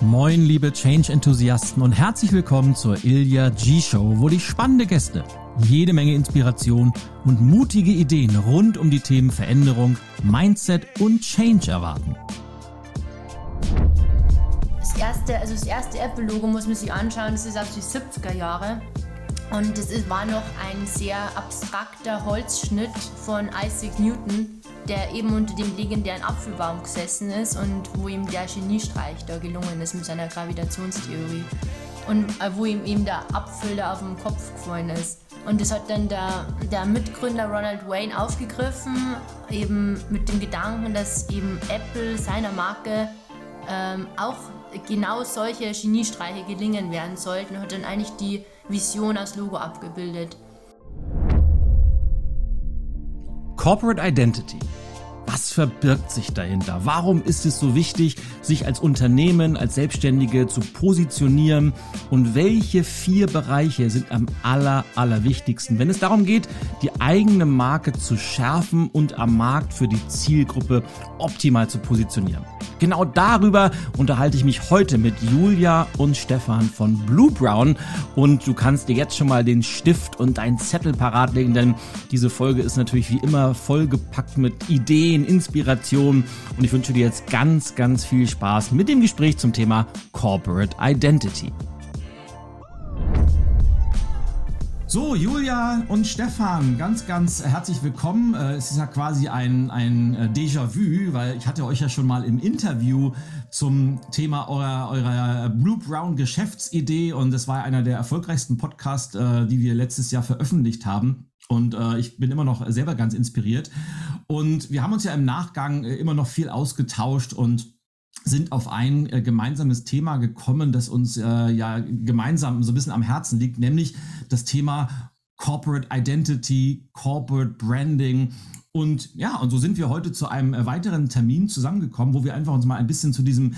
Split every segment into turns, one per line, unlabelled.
Moin, liebe Change-Enthusiasten und herzlich willkommen zur Ilya G-Show, wo dich spannende Gäste, jede Menge Inspiration und mutige Ideen rund um die Themen Veränderung, Mindset und Change erwarten.
Das erste, also das erste Apple-Logo muss man sich anschauen, das ist aus die 70er Jahre. Und das war noch ein sehr abstrakter Holzschnitt von Isaac Newton, der eben unter dem legendären Apfelbaum gesessen ist und wo ihm der Geniestreich da gelungen ist mit seiner Gravitationstheorie. Und äh, wo ihm eben der Apfel da auf dem Kopf gefallen ist. Und das hat dann der, der Mitgründer Ronald Wayne aufgegriffen, eben mit dem Gedanken, dass eben Apple seiner Marke ähm, auch genau solche Geniestreiche gelingen werden sollten hat dann eigentlich die Vision als Logo abgebildet.
Corporate Identity. Was verbirgt sich dahinter? Warum ist es so wichtig, sich als Unternehmen, als Selbstständige zu positionieren? Und welche vier Bereiche sind am aller, allerwichtigsten, wenn es darum geht, die eigene Marke zu schärfen und am Markt für die Zielgruppe optimal zu positionieren? Genau darüber unterhalte ich mich heute mit Julia und Stefan von Blue Brown. Und du kannst dir jetzt schon mal den Stift und deinen Zettel parat legen, denn diese Folge ist natürlich wie immer vollgepackt mit Ideen, Inspiration. Und ich wünsche dir jetzt ganz, ganz viel Spaß mit dem Gespräch zum Thema Corporate Identity. So, Julia und Stefan, ganz, ganz herzlich willkommen. Äh, es ist ja quasi ein, ein äh, Déjà-vu, weil ich hatte euch ja schon mal im Interview zum Thema eurer, eurer Blue Brown Geschäftsidee und das war einer der erfolgreichsten Podcasts, äh, die wir letztes Jahr veröffentlicht haben. Und äh, ich bin immer noch selber ganz inspiriert. Und wir haben uns ja im Nachgang immer noch viel ausgetauscht und sind auf ein äh, gemeinsames Thema gekommen, das uns äh, ja gemeinsam so ein bisschen am Herzen liegt, nämlich das Thema Corporate Identity, Corporate Branding. Und ja, und so sind wir heute zu einem äh, weiteren Termin zusammengekommen, wo wir einfach uns mal ein bisschen zu diesem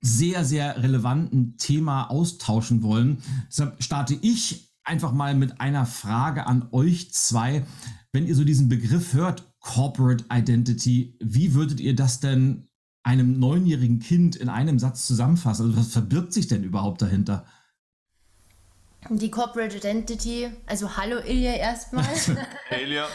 sehr, sehr relevanten Thema austauschen wollen. Deshalb starte ich einfach mal mit einer Frage an euch zwei. Wenn ihr so diesen Begriff hört, Corporate Identity, wie würdet ihr das denn einem neunjährigen Kind in einem Satz zusammenfassen? Also was verbirgt sich denn überhaupt dahinter?
Die Corporate Identity, also hallo Ilja erstmal.
hey Ilja.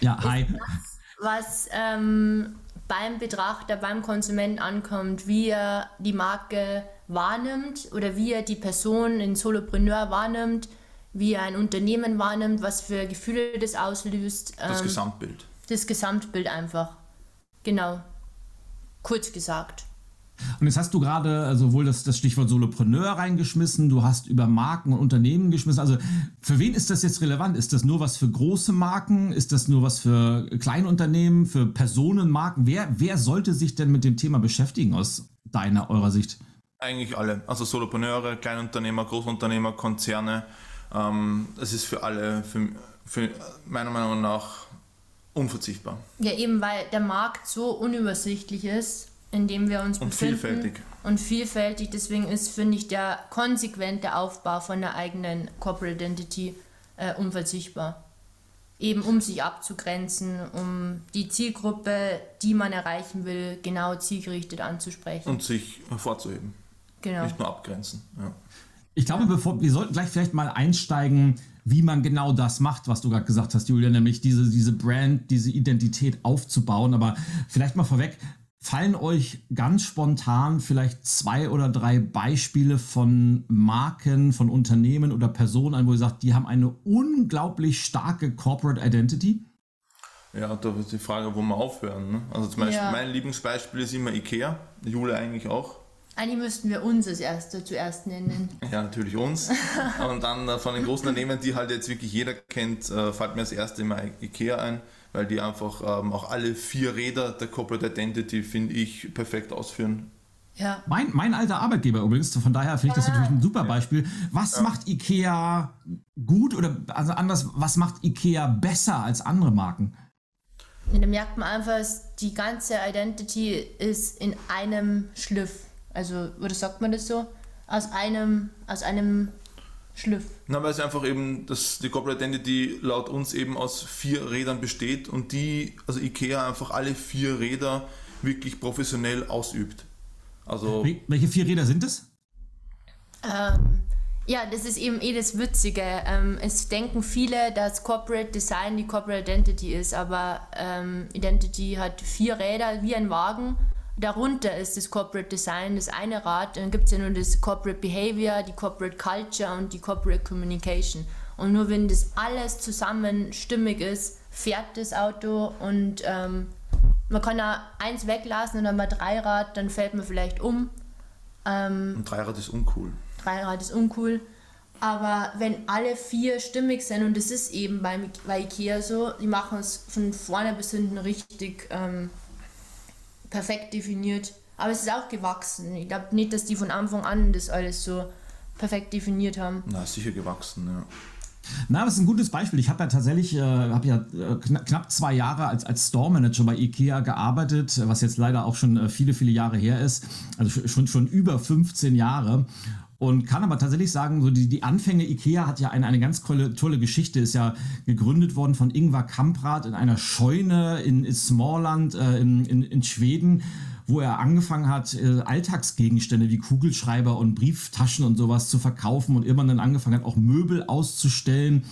ja, hi. Das,
was ähm, beim Betrachter, beim Konsumenten ankommt, wie er die Marke wahrnimmt oder wie er die Person, den Solopreneur wahrnimmt, wie ein Unternehmen wahrnimmt, was für Gefühle das auslöst.
Das ähm, Gesamtbild.
Das Gesamtbild einfach. Genau kurz gesagt.
Und jetzt hast du gerade sowohl das, das Stichwort Solopreneur reingeschmissen, du hast über Marken und Unternehmen geschmissen. Also für wen ist das jetzt relevant? Ist das nur was für große Marken? Ist das nur was für Kleinunternehmen, für Personenmarken? Wer, wer sollte sich denn mit dem Thema beschäftigen aus deiner, eurer Sicht?
Eigentlich alle. Also Solopreneure, Kleinunternehmer, Großunternehmer, Konzerne. Ähm, das ist für alle, für, für meiner Meinung nach unverzichtbar.
Ja, eben weil der Markt so unübersichtlich ist, in dem wir uns
und befinden. Und vielfältig.
Und vielfältig. Deswegen ist, finde ich, der konsequente Aufbau von der eigenen Corporate Identity äh, unverzichtbar. Eben um sich abzugrenzen, um die Zielgruppe, die man erreichen will, genau zielgerichtet anzusprechen.
Und sich hervorzuheben. Genau. Nicht nur abgrenzen. Ja.
Ich glaube, bevor wir sollten gleich vielleicht mal einsteigen, wie man genau das macht, was du gerade gesagt hast, Julia, nämlich diese, diese Brand, diese Identität aufzubauen. Aber vielleicht mal vorweg, fallen euch ganz spontan vielleicht zwei oder drei Beispiele von Marken, von Unternehmen oder Personen ein, wo ihr sagt, die haben eine unglaublich starke Corporate Identity?
Ja, da ist die Frage, wo wir aufhören. Ne? Also zum Beispiel, ja. mein Lieblingsbeispiel ist immer Ikea, Julia eigentlich auch.
Eigentlich müssten wir uns als Erste zuerst nennen.
Ja, natürlich uns. Und dann äh, von den großen Unternehmen, die halt jetzt wirklich jeder kennt, äh, fällt mir als Erste immer IKEA ein, weil die einfach ähm, auch alle vier Räder der Corporate Identity, finde ich, perfekt ausführen.
Ja. Mein, mein alter Arbeitgeber übrigens, von daher finde ich das natürlich ein super Beispiel. Was ja. macht IKEA gut oder also anders, was macht IKEA besser als andere Marken?
da merkt man einfach, die ganze Identity ist in einem Schliff. Also, oder sagt man das so? Aus einem, aus einem Schliff.
Na, weil es einfach eben, dass die Corporate Identity laut uns eben aus vier Rädern besteht und die, also IKEA einfach alle vier Räder wirklich professionell ausübt.
Also Welche vier Räder sind es?
Ähm, ja, das ist eben eh das Witzige. Ähm, es denken viele, dass Corporate Design die Corporate Identity ist, aber ähm, Identity hat vier Räder wie ein Wagen. Darunter ist das Corporate Design das eine Rad. Dann gibt es ja nur das Corporate Behavior, die Corporate Culture und die Corporate Communication. Und nur wenn das alles zusammen stimmig ist, fährt das Auto und ähm, man kann da eins weglassen und dann mal Dreirad, dann fällt man vielleicht um.
Ähm, und Dreirad ist uncool.
Dreirad ist uncool. Aber wenn alle vier stimmig sind, und das ist eben bei, bei Ikea so, die machen es von vorne bis hinten richtig ähm, perfekt definiert. Aber es ist auch gewachsen. Ich glaube nicht, dass die von Anfang an das alles so perfekt definiert haben.
Na, sicher gewachsen, ja.
Na, das ist ein gutes Beispiel. Ich habe ja tatsächlich, äh, habe ja äh, knapp, knapp zwei Jahre als, als Store Manager bei IKEA gearbeitet, was jetzt leider auch schon äh, viele, viele Jahre her ist. Also schon, schon über 15 Jahre. Und kann aber tatsächlich sagen, so die, die Anfänge IKEA hat ja eine, eine ganz tolle, tolle Geschichte, ist ja gegründet worden von Ingvar Kamprad in einer Scheune in, Smallland äh, in, in, in Schweden wo er angefangen hat, äh, Alltagsgegenstände wie Kugelschreiber und Brieftaschen und sowas zu verkaufen und irgendwann dann angefangen hat, auch Möbel auszustellen.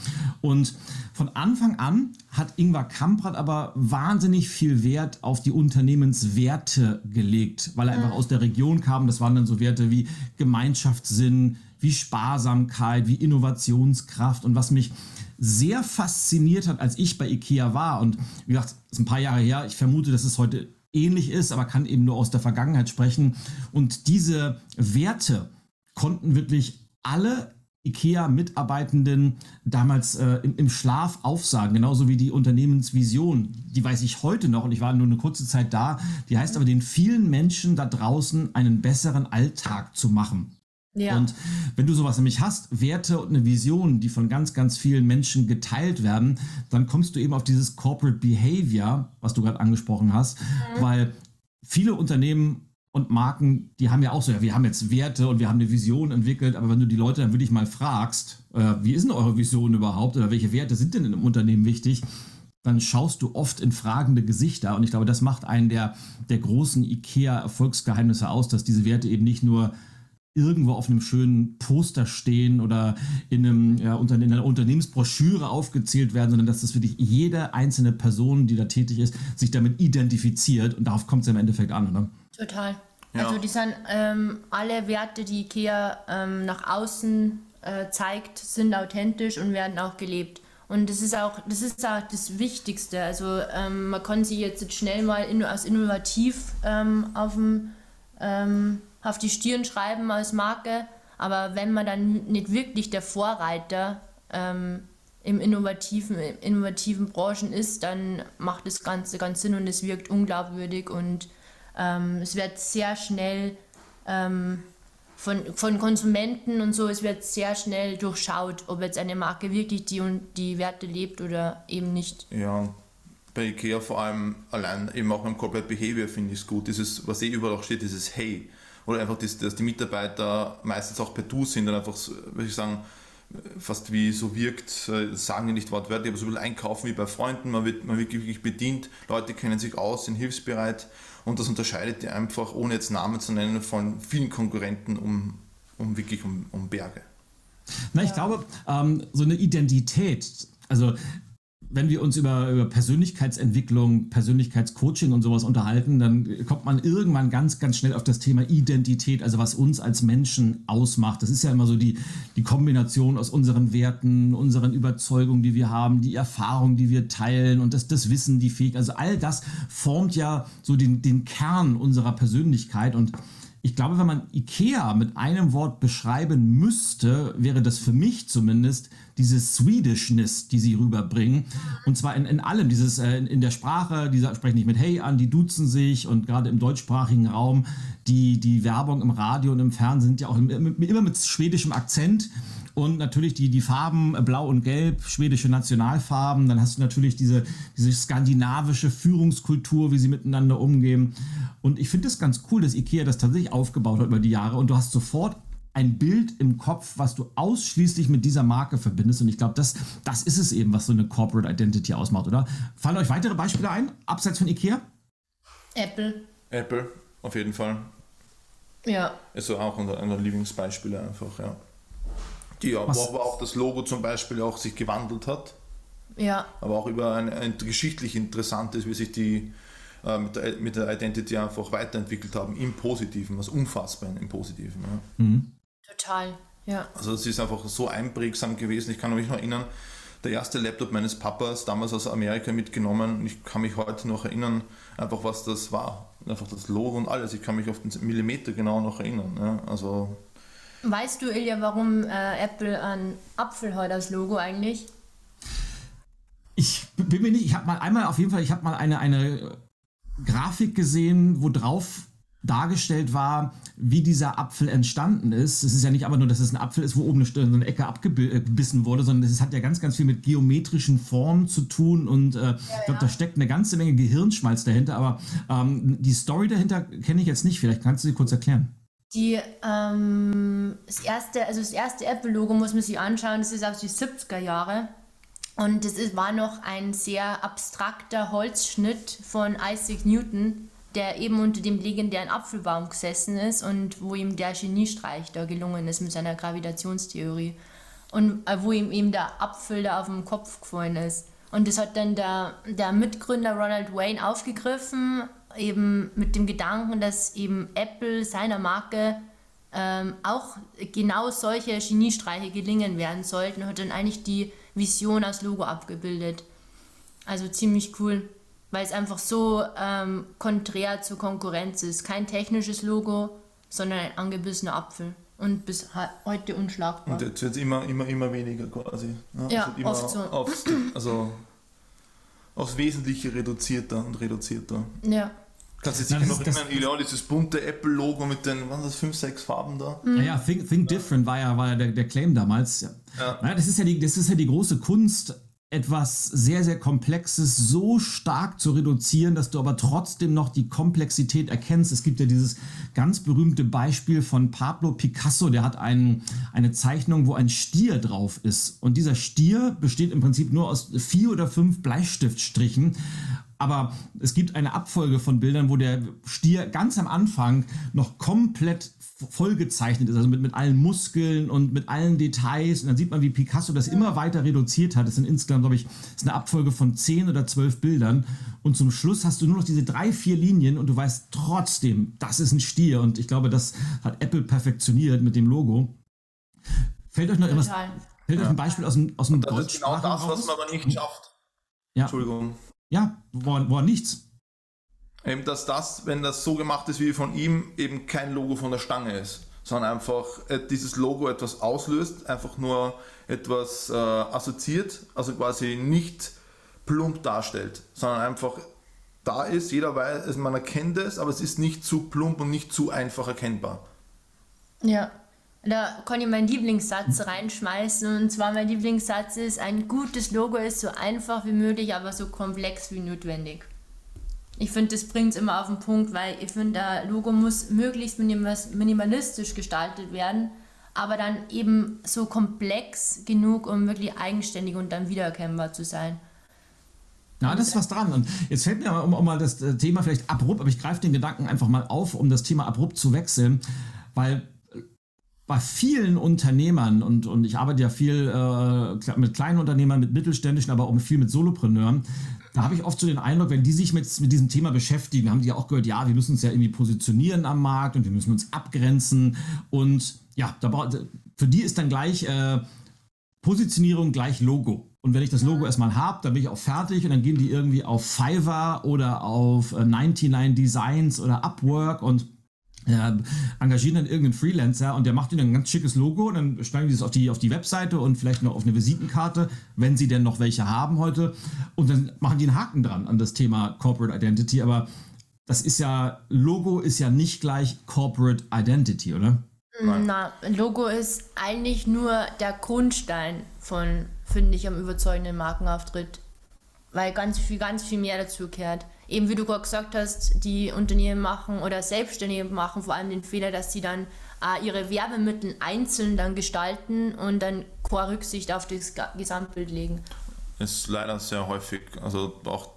Und von Anfang an hat Ingvar Kamprad aber wahnsinnig viel Wert auf die Unternehmenswerte gelegt, weil er einfach aus der Region kam. Das waren dann so Werte wie Gemeinschaftssinn, wie Sparsamkeit, wie Innovationskraft und was mich sehr fasziniert hat, als ich bei IKEA war. Und wie gesagt, das ist ein paar Jahre her. Ich vermute, dass es heute ähnlich ist, aber kann eben nur aus der Vergangenheit sprechen. Und diese Werte konnten wirklich alle IKEA-Mitarbeitenden damals äh, im, im, Schlaf aufsagen, genauso wie die Unternehmensvision. Die weiß ich heute noch und ich war nur eine kurze Zeit da. Die heißt aber, den vielen Menschen da draußen einen besseren Alltag zu machen. Ja. Und wenn du sowas nämlich hast, Werte und eine Vision, die von ganz, ganz vielen Menschen geteilt werden, dann kommst du eben auf dieses Corporate Behavior, was du gerade angesprochen hast, mhm. weil viele Unternehmen und Marken, die haben ja auch so, ja, wir haben jetzt Werte und wir haben eine Vision entwickelt, aber wenn du die Leute dann wirklich mal fragst, äh, wie ist denn eure Vision überhaupt oder welche Werte sind denn im Unternehmen wichtig, dann schaust du oft in fragende Gesichter und ich glaube, das macht einen der, der großen IKEA-Erfolgsgeheimnisse aus, dass diese Werte eben nicht nur irgendwo auf einem schönen Poster stehen oder in, einem, ja, unter, in einer Unternehmensbroschüre aufgezählt werden, sondern dass das wirklich jede einzelne Person, die da tätig ist, sich damit identifiziert und darauf kommt es im Endeffekt an. Oder?
Total. Ja. Also die sind ähm, alle Werte, die IKEA ähm, nach außen äh, zeigt, sind authentisch und werden auch gelebt. Und das ist auch das, ist auch das Wichtigste. Also ähm, man kann sich jetzt schnell mal in, als innovativ ähm, auf dem ähm, auf die Stirn schreiben als Marke, aber wenn man dann nicht wirklich der Vorreiter ähm, im innovativen, im innovativen Branchen ist, dann macht das Ganze ganz Sinn und es wirkt unglaubwürdig und ähm, es wird sehr schnell ähm, von, von Konsumenten und so, es wird sehr schnell durchschaut, ob jetzt eine Marke wirklich die und die Werte lebt oder eben nicht.
Ja, bei IKEA vor allem allein eben auch beim Corporate Behavior finde ich es gut. Dieses, was eh überall steht, dieses Hey oder einfach, dass, dass die Mitarbeiter meistens auch per Du sind und einfach, würde ich sagen, fast wie so wirkt, äh, sagen die nicht wortwörtlich, aber so ein bisschen einkaufen wie bei Freunden, man wird, man wird wirklich bedient, Leute kennen sich aus, sind hilfsbereit. Und das unterscheidet die einfach, ohne jetzt Namen zu nennen, von vielen Konkurrenten um, um wirklich um, um Berge.
Na, ich glaube, ähm, so eine Identität, also wenn wir uns über, über Persönlichkeitsentwicklung, Persönlichkeitscoaching und sowas unterhalten, dann kommt man irgendwann ganz, ganz schnell auf das Thema Identität, also was uns als Menschen ausmacht. Das ist ja immer so die, die Kombination aus unseren Werten, unseren Überzeugungen, die wir haben, die Erfahrungen, die wir teilen und das, das Wissen, die Fähigkeit. Also all das formt ja so den, den Kern unserer Persönlichkeit und ich glaube, wenn man IKEA mit einem Wort beschreiben müsste, wäre das für mich zumindest diese Swedishness, die sie rüberbringen. Und zwar in, in allem, dieses äh, in, der Sprache, die sprechen nicht mit Hey an, die duzen sich und gerade im deutschsprachigen Raum, die, die Werbung im Radio und im Fernsehen sind ja auch immer mit schwedischem Akzent. Und natürlich die, die Farben äh, Blau und Gelb, schwedische Nationalfarben. Dann hast du natürlich diese, diese skandinavische Führungskultur, wie sie miteinander umgehen. Und ich finde es ganz cool, dass IKEA das tatsächlich aufgebaut hat über die Jahre. Und du hast sofort ein Bild im Kopf, was du ausschließlich mit dieser Marke verbindest. Und ich glaube, das, das ist es eben, was so eine Corporate Identity ausmacht, oder? Fallen euch weitere Beispiele ein, abseits von IKEA?
Apple.
Apple, auf jeden Fall.
Ja.
Also auch einer einer Lieblingsbeispiele einfach, ja. Die, ja, wo aber auch das Logo zum Beispiel auch sich gewandelt hat,
Ja.
aber auch über ein, ein geschichtlich interessant ist, wie sich die äh, mit, der, mit der Identity einfach weiterentwickelt haben, im Positiven, also unfassbar im Positiven. Ja.
Total. Ja.
Also es ist einfach so einprägsam gewesen. Ich kann mich noch erinnern, der erste Laptop meines Papas, damals aus Amerika mitgenommen. Und ich kann mich heute noch erinnern, einfach was das war. Einfach das Logo und alles. Ich kann mich auf den Millimeter genau noch erinnern. Ja. Also
Weißt du, Ilja, warum äh, Apple einen Apfel hat als Logo eigentlich?
Ich bin mir nicht, ich habe mal einmal auf jeden Fall, ich habe mal eine, eine Grafik gesehen, wo drauf dargestellt war, wie dieser Apfel entstanden ist. Es ist ja nicht aber nur, dass es ein Apfel ist, wo oben eine, eine Ecke abgebissen wurde, sondern es hat ja ganz, ganz viel mit geometrischen Formen zu tun und äh, ich glaube, da steckt eine ganze Menge Gehirnschmalz dahinter, aber ähm, die Story dahinter kenne ich jetzt nicht. Vielleicht kannst du sie kurz erklären.
Die, ähm, das erste, also das erste Apple-Logo muss man sich anschauen, das ist aus die 70er Jahre. Und das ist, war noch ein sehr abstrakter Holzschnitt von Isaac Newton, der eben unter dem legendären Apfelbaum gesessen ist und wo ihm der Geniestreich da gelungen ist mit seiner Gravitationstheorie. Und äh, wo ihm eben der Apfel da auf dem Kopf gefallen ist. Und das hat dann der, der Mitgründer Ronald Wayne aufgegriffen, eben mit dem Gedanken, dass eben Apple seiner Marke ähm, auch genau solche Geniestreiche gelingen werden sollten, hat dann eigentlich die Vision als Logo abgebildet. Also ziemlich cool, weil es einfach so ähm, konträr zur Konkurrenz ist. Kein technisches Logo, sondern ein angebissener Apfel. Und bis he- heute unschlagbar.
und jetzt wird es immer, immer, immer weniger quasi.
Ja,
es wird immer
oft so.
Aufs, also aufs Wesentliche reduzierter und reduzierter.
Ja.
Kannst du sicher noch erinnern, Ilion, dieses bunte Apple-Logo mit den, waren das fünf, sechs Farben da?
Naja, Think, Think Different war ja, war ja der, der Claim damals. Ja.
Ja.
Naja, das, ist ja die, das ist ja die große Kunst, etwas sehr, sehr Komplexes so stark zu reduzieren, dass du aber trotzdem noch die Komplexität erkennst. Es gibt ja dieses ganz berühmte Beispiel von Pablo Picasso, der hat einen, eine Zeichnung, wo ein Stier drauf ist. Und dieser Stier besteht im Prinzip nur aus vier oder fünf Bleistiftstrichen. Aber es gibt eine Abfolge von Bildern, wo der Stier ganz am Anfang noch komplett vollgezeichnet ist, also mit, mit allen Muskeln und mit allen Details. Und dann sieht man, wie Picasso das immer weiter reduziert hat. Das sind insgesamt, glaube ich, ist eine Abfolge von zehn oder zwölf Bildern. Und zum Schluss hast du nur noch diese drei, vier Linien und du weißt trotzdem, das ist ein Stier. Und ich glaube, das hat Apple perfektioniert mit dem Logo. Fällt euch noch irgendwas, fällt euch ein Beispiel aus dem, aus dem
Das ist genau das, was man aber nicht schafft.
Ja,
Entschuldigung.
Ja wo, wo nichts.
Eben, dass das, wenn das so gemacht ist wie von ihm, eben kein Logo von der Stange ist, sondern einfach äh, dieses Logo etwas auslöst, einfach nur etwas äh, assoziiert, also quasi nicht plump darstellt, sondern einfach da ist, jeder weiß, also man erkennt es, aber es ist nicht zu plump und nicht zu einfach erkennbar.
Ja. Da kann ich meinen Lieblingssatz reinschmeißen. Und zwar mein Lieblingssatz ist, ein gutes Logo ist so einfach wie möglich, aber so komplex wie notwendig. Ich finde, das bringt es immer auf den Punkt, weil ich finde, ein Logo muss möglichst minimalistisch gestaltet werden, aber dann eben so komplex genug, um wirklich eigenständig und dann wiedererkennbar zu sein.
Ja, das ist was dran. Und jetzt fällt mir um, um mal das Thema vielleicht abrupt, aber ich greife den Gedanken einfach mal auf, um das Thema abrupt zu wechseln, weil bei vielen Unternehmern und, und ich arbeite ja viel äh, mit kleinen Unternehmern, mit mittelständischen, aber auch viel mit Solopreneuren, da habe ich oft so den Eindruck, wenn die sich mit, mit diesem Thema beschäftigen, haben die ja auch gehört, ja, wir müssen uns ja irgendwie positionieren am Markt und wir müssen uns abgrenzen und ja, da braucht, für die ist dann gleich äh, Positionierung gleich Logo. Und wenn ich das Logo erstmal habe, dann bin ich auch fertig und dann gehen die irgendwie auf Fiverr oder auf äh, 99 Designs oder Upwork und äh, engagieren dann irgendeinen Freelancer und der macht ihnen ein ganz schickes Logo und dann schreiben die das auf die, auf die Webseite und vielleicht noch auf eine Visitenkarte, wenn sie denn noch welche haben heute. Und dann machen die einen Haken dran an das Thema Corporate Identity. Aber das ist ja, Logo ist ja nicht gleich Corporate Identity, oder?
Na, Logo ist eigentlich nur der Grundstein von, finde ich, am überzeugenden Markenauftritt. Weil ganz viel, ganz viel mehr dazu gehört. Eben wie du gerade gesagt hast, die Unternehmen machen oder Selbstständige machen vor allem den Fehler, dass sie dann äh, ihre Werbemittel einzeln dann gestalten und dann keine Rücksicht auf das Gesamtbild legen.
ist leider sehr häufig. Also auch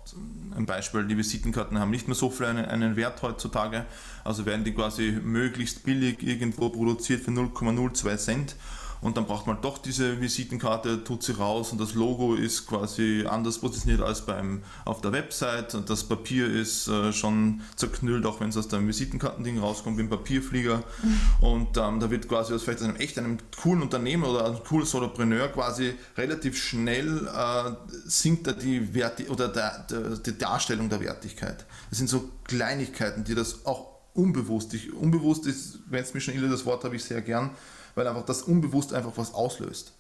ein Beispiel, die Visitenkarten haben nicht mehr so viel einen, einen Wert heutzutage. Also werden die quasi möglichst billig irgendwo produziert für 0,02 Cent und dann braucht man doch diese Visitenkarte, tut sie raus und das Logo ist quasi anders positioniert als beim, auf der Website und das Papier ist äh, schon zerknüllt, auch wenn es aus dem Visitenkartending rauskommt, wie ein Papierflieger mhm. und ähm, da wird quasi aus vielleicht einem echt einem coolen Unternehmen oder einem coolen Solopreneur quasi relativ schnell äh, sinkt da die Werte oder der, der, die Darstellung der Wertigkeit. Das sind so Kleinigkeiten, die das auch unbewusst, ich, unbewusst ist, wenn es mir schon irre, das Wort habe ich sehr gern, weil einfach das unbewusst einfach was auslöst.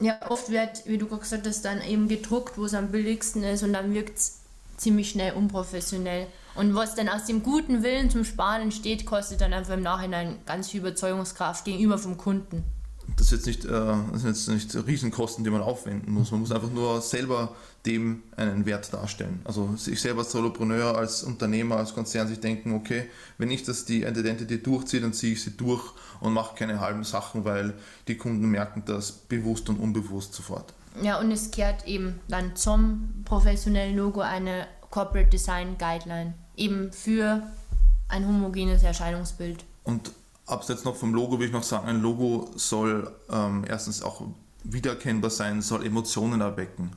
Ja, oft wird, wie du gerade gesagt hast, dann eben gedruckt, wo es am billigsten ist und dann wirkt es ziemlich schnell unprofessionell. Und was dann aus dem guten Willen zum Sparen entsteht, kostet dann einfach im Nachhinein ganz viel Überzeugungskraft gegenüber vom Kunden
das, ist jetzt nicht, äh, das sind jetzt nicht Riesenkosten, die man aufwenden muss. Man muss einfach nur selber dem einen Wert darstellen. Also sich selber als Solopreneur, als Unternehmer, als Konzern sich denken, okay, wenn ich das die Identity durchziehe, dann ziehe ich sie durch und mache keine halben Sachen, weil die Kunden merken das bewusst und unbewusst sofort.
Ja, und es kehrt eben dann zum professionellen Logo eine Corporate Design Guideline, eben für ein homogenes Erscheinungsbild.
Und abseits noch vom Logo will ich noch sagen, ein Logo soll ähm, erstens auch wiedererkennbar sein, soll Emotionen erwecken.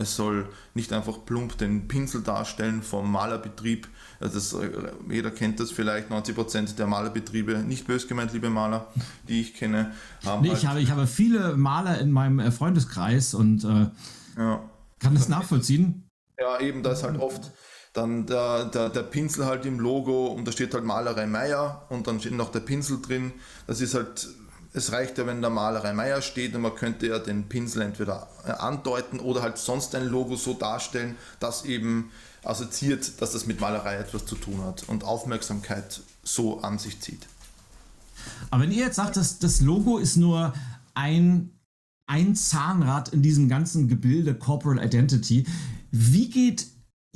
Es soll nicht einfach plump den Pinsel darstellen vom Malerbetrieb. Also das, äh, jeder kennt das vielleicht, 90% der Malerbetriebe, nicht bös gemeint, liebe Maler, die ich kenne.
Haben nee, halt ich, habe, ich habe viele Maler in meinem äh, Freundeskreis und äh, ja. kann das nachvollziehen.
Ja, eben, da ist halt oft dann der, der, der Pinsel halt im Logo und da steht halt Malerei Meier und dann steht noch der Pinsel drin. Das ist halt, es reicht ja, wenn da Malerei Meier steht und man könnte ja den Pinsel entweder äh, andeuten oder halt sonst ein Logo so darstellen, dass eben assoziiert, dass das mit Malerei etwas zu tun hat und Aufmerksamkeit so an sich zieht.
Aber wenn ihr jetzt sagt, dass das Logo ist nur ein, ein Zahnrad in diesem ganzen Gebilde Corporate Identity, wie geht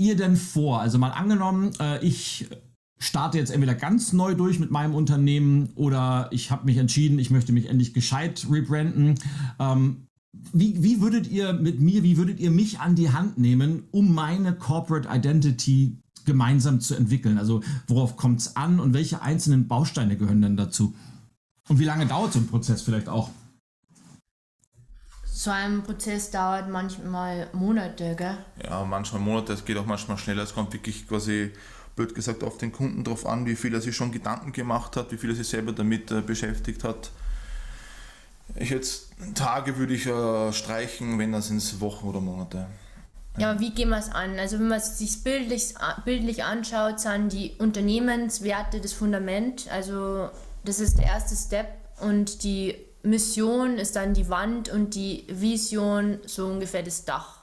ihr denn vor? Also mal angenommen, äh, ich starte jetzt entweder ganz neu durch mit meinem Unternehmen oder ich habe mich entschieden, ich möchte mich endlich gescheit rebranden. Ähm, wie, wie würdet ihr mit mir, wie würdet ihr mich an die Hand nehmen, um meine Corporate Identity gemeinsam zu entwickeln? Also worauf kommt es an und welche einzelnen Bausteine gehören denn dazu? Und wie lange dauert so ein Prozess vielleicht auch?
So ein Prozess dauert manchmal Monate, gell?
Ja, manchmal Monate, es geht auch manchmal schneller. Es kommt wirklich quasi, blöd gesagt, auf den Kunden drauf an, wie viel er sich schon Gedanken gemacht hat, wie viel er sich selber damit äh, beschäftigt hat. Ich jetzt Tage würde ich äh, streichen, wenn das ins Wochen oder Monate.
Ja, aber wie gehen wir es an? Also wenn man es sich bildlich, bildlich anschaut, sind die Unternehmenswerte das Fundament. Also das ist der erste Step und die Mission ist dann die Wand und die Vision so ungefähr das Dach.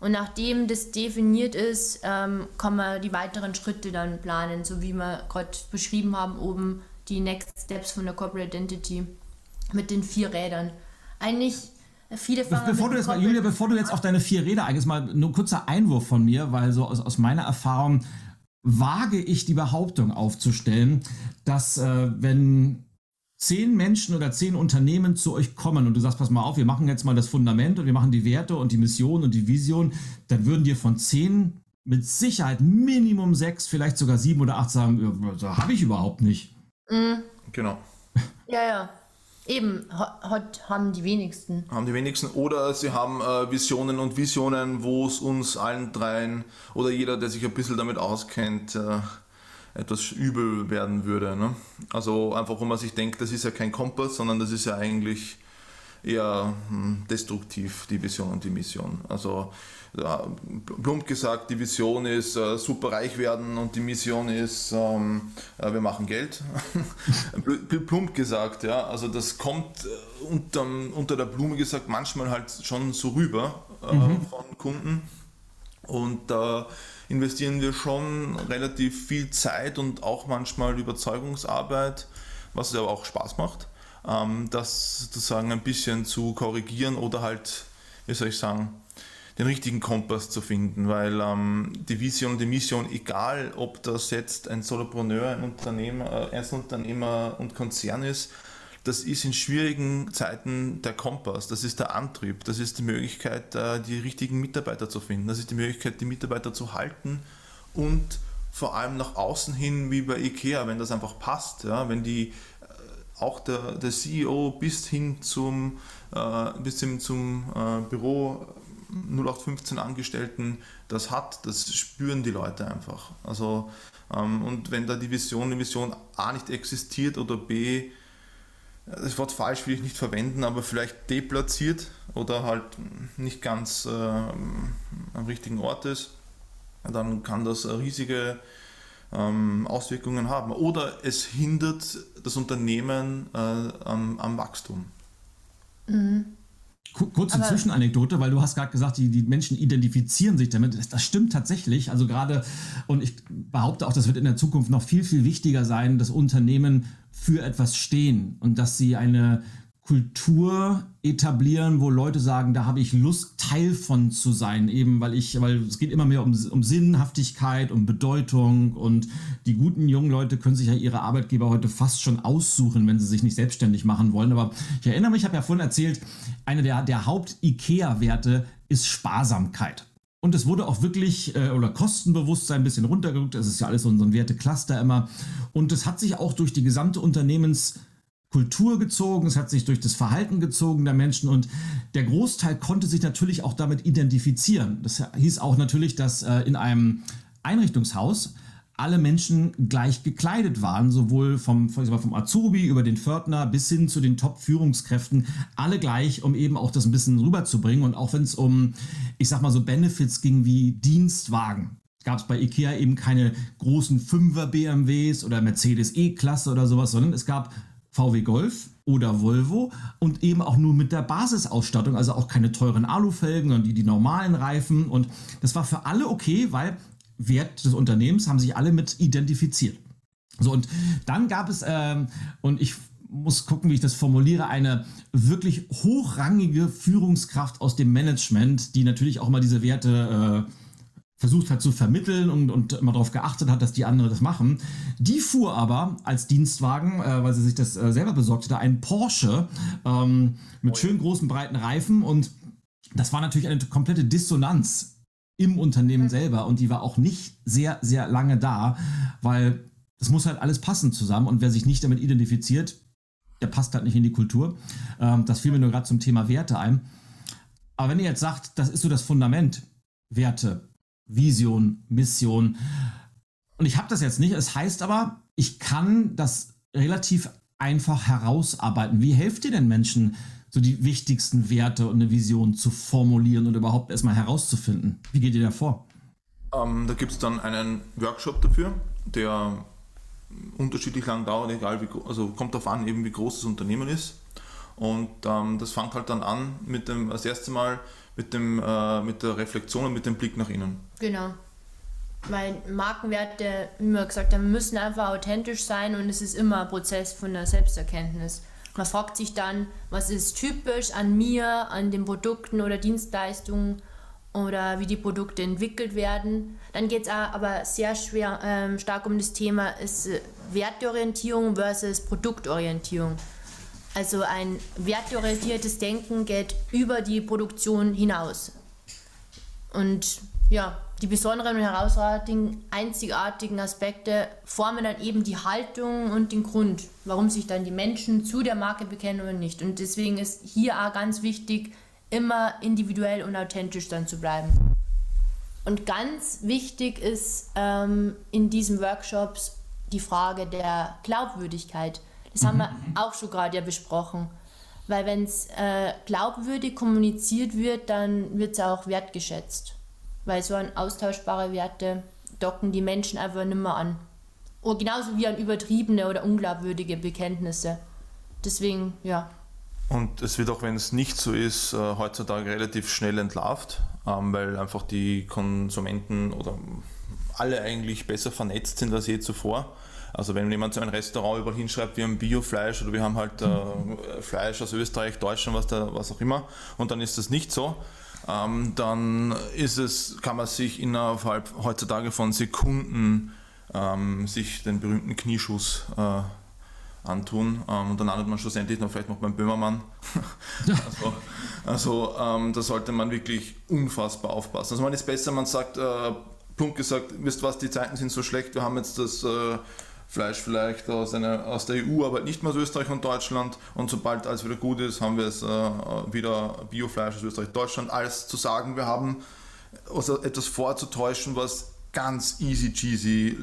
Und nachdem das definiert ist, ähm, kann man die weiteren Schritte dann planen, so wie wir gerade beschrieben haben, oben die Next Steps von der Corporate Identity mit den vier Rädern. Eigentlich viele
Be bevor du jetzt mal, Julia, bevor du jetzt auf deine vier Räder eingehst, mal nur ein kurzer Einwurf von mir, weil so aus, aus meiner Erfahrung wage ich die Behauptung aufzustellen, dass äh, wenn zehn Menschen oder zehn Unternehmen zu euch kommen und du sagst, pass mal auf, wir machen jetzt mal das Fundament und wir machen die Werte und die Mission und die Vision, dann würden dir von zehn mit Sicherheit Minimum sechs, vielleicht sogar sieben oder acht sagen, ja, habe ich überhaupt nicht.
Mhm. Genau.
Ja, ja. Eben, hat, haben die wenigsten.
Haben die wenigsten. Oder sie haben äh, Visionen und Visionen, wo es uns allen dreien oder jeder, der sich ein bisschen damit auskennt, äh, etwas übel werden würde. Ne? Also einfach, wo man sich denkt, das ist ja kein Kompass, sondern das ist ja eigentlich eher hm, destruktiv, die Vision und die Mission. Also ja, plump gesagt, die Vision ist äh, super reich werden und die Mission ist, ähm, äh, wir machen Geld. plump gesagt, ja. Also das kommt äh, unterm, unter der Blume gesagt manchmal halt schon so rüber äh, mhm. von Kunden. Und da investieren wir schon relativ viel Zeit und auch manchmal Überzeugungsarbeit, was es aber auch Spaß macht, ähm, das sozusagen ein bisschen zu korrigieren oder halt, wie soll ich sagen, den richtigen Kompass zu finden, weil ähm, die Vision die Mission, egal ob das jetzt ein Solopreneur, ein Unternehmer, äh, Einzelunternehmer und Konzern ist, das ist in schwierigen Zeiten der Kompass, das ist der Antrieb, das ist die Möglichkeit, äh, die richtigen Mitarbeiter zu finden, das ist die Möglichkeit, die Mitarbeiter zu halten und vor allem nach außen hin wie bei IKEA, wenn das einfach passt, ja, wenn die äh, auch der, der CEO bis hin zum, äh, bis hin zum äh, Büro 0815 Angestellten das hat, das spüren die Leute einfach. Also, ähm, und wenn da die Vision, die Vision A nicht existiert oder B, das Wort falsch will ich nicht verwenden, aber vielleicht deplatziert oder halt nicht ganz äh, am richtigen Ort ist, dann kann das riesige ähm, Auswirkungen haben. Oder es hindert das Unternehmen äh, am, am, Wachstum.
Mhm. Kurze Aber Zwischenanekdote, weil du hast gerade gesagt, die, die Menschen identifizieren sich damit. Das, das stimmt tatsächlich. Also gerade, und ich behaupte auch, das wird in der Zukunft noch viel, viel wichtiger sein, dass Unternehmen für etwas stehen und dass sie eine Kultur etablieren, wo Leute sagen, da habe ich Lust, Teil von zu sein, eben weil ich, weil es geht immer mehr um, um Sinnhaftigkeit, um Bedeutung und die guten jungen Leute können sich ja ihre Arbeitgeber heute fast schon aussuchen, wenn sie sich nicht selbstständig machen wollen. Aber ich erinnere mich, ich habe ja vorhin erzählt, eine der, der Haupt-IKEA-Werte ist Sparsamkeit. Und es wurde auch wirklich, äh, oder Kostenbewusstsein ein bisschen runtergerückt. Das ist ja alles so ein Wertecluster immer. Und es hat sich auch durch die gesamte Unternehmens- Kultur gezogen, es hat sich durch das Verhalten gezogen der Menschen und der Großteil konnte sich natürlich auch damit identifizieren. Das hieß auch natürlich, dass äh, in einem Einrichtungshaus alle Menschen gleich gekleidet waren, sowohl vom, vom Azubi über den Pförtner bis hin zu den Top-Führungskräften, alle gleich, um eben auch das ein bisschen rüberzubringen. Und auch wenn es um, ich sag mal so Benefits ging wie Dienstwagen, gab es bei IKEA eben keine großen 5er BMWs oder Mercedes E-Klasse oder sowas, sondern es gab VW Golf oder Volvo und eben auch nur mit der Basisausstattung, also auch keine teuren Alufelgen, sondern die, die normalen Reifen. Und das war für alle okay, weil Wert des Unternehmens haben sich alle mit identifiziert. So, und dann gab es, ähm, und ich muss gucken, wie ich das formuliere, eine wirklich hochrangige Führungskraft aus dem Management, die natürlich auch mal diese Werte äh, versucht hat zu vermitteln und, und immer darauf geachtet hat, dass die anderen das machen. Die fuhr aber als Dienstwagen, äh, weil sie sich das äh, selber besorgte, da einen Porsche ähm, mit schön großen breiten Reifen und das war natürlich eine komplette Dissonanz im Unternehmen mhm. selber und die war auch nicht sehr, sehr lange da, weil das muss halt alles passen zusammen und wer sich nicht damit identifiziert, der passt halt nicht in die Kultur. Ähm, das fiel mir nur gerade zum Thema Werte ein. Aber wenn ihr jetzt sagt, das ist so das Fundament, Werte, Vision, Mission. Und ich habe das jetzt nicht. Es heißt aber, ich kann das relativ einfach herausarbeiten. Wie helft ihr denn Menschen, so die wichtigsten Werte und eine Vision zu formulieren und überhaupt erstmal herauszufinden? Wie geht ihr da vor?
Ähm, da gibt es dann einen Workshop dafür, der unterschiedlich lang dauert, egal wie, also kommt darauf an, eben wie groß das Unternehmen ist. Und ähm, das fängt halt dann an mit dem, das erste Mal mit, dem, äh, mit der Reflexion und mit dem Blick nach innen.
Genau. Weil Markenwerte, wie wir gesagt haben, müssen einfach authentisch sein und es ist immer ein Prozess von der Selbsterkenntnis. Man fragt sich dann, was ist typisch an mir, an den Produkten oder Dienstleistungen oder wie die Produkte entwickelt werden. Dann geht es aber sehr schwer, ähm, stark um das Thema ist äh, Werteorientierung versus Produktorientierung. Also ein wertorientiertes Denken geht über die Produktion hinaus. Und ja, die besonderen und herausragenden, einzigartigen Aspekte formen dann eben die Haltung und den Grund, warum sich dann die Menschen zu der Marke bekennen oder nicht. Und deswegen ist hier auch ganz wichtig, immer individuell und authentisch dann zu bleiben. Und ganz wichtig ist ähm, in diesen Workshops die Frage der Glaubwürdigkeit. Das haben wir auch schon gerade ja besprochen. Weil wenn es äh, glaubwürdig kommuniziert wird, dann wird es auch wertgeschätzt. Weil so an austauschbare Werte docken die Menschen einfach nicht mehr an. Oder genauso wie an übertriebene oder unglaubwürdige Bekenntnisse. Deswegen, ja.
Und es wird auch, wenn es nicht so ist, äh, heutzutage relativ schnell entlarvt, ähm, weil einfach die Konsumenten oder alle eigentlich besser vernetzt sind als je zuvor. Also wenn jemand so ein Restaurant überall hinschreibt, wir haben Biofleisch oder wir haben halt äh, Fleisch aus Österreich, Deutschland, was, da, was auch immer, und dann ist das nicht so, ähm, dann ist es, kann man sich innerhalb heutzutage von Sekunden ähm, sich den berühmten Knieschuss äh, antun. Ähm, und dann landet man schlussendlich noch vielleicht noch beim Böhmermann. also also ähm, da sollte man wirklich unfassbar aufpassen. Also man ist besser, man sagt, äh, plump gesagt, wisst was, die Zeiten sind so schlecht, wir haben jetzt das äh, Fleisch vielleicht aus, einer, aus der EU, aber nicht mehr aus Österreich und Deutschland. Und sobald alles wieder gut ist, haben wir es äh, wieder Biofleisch aus Österreich und Deutschland. Alles zu sagen, wir haben also etwas vorzutäuschen, was ganz easy cheesy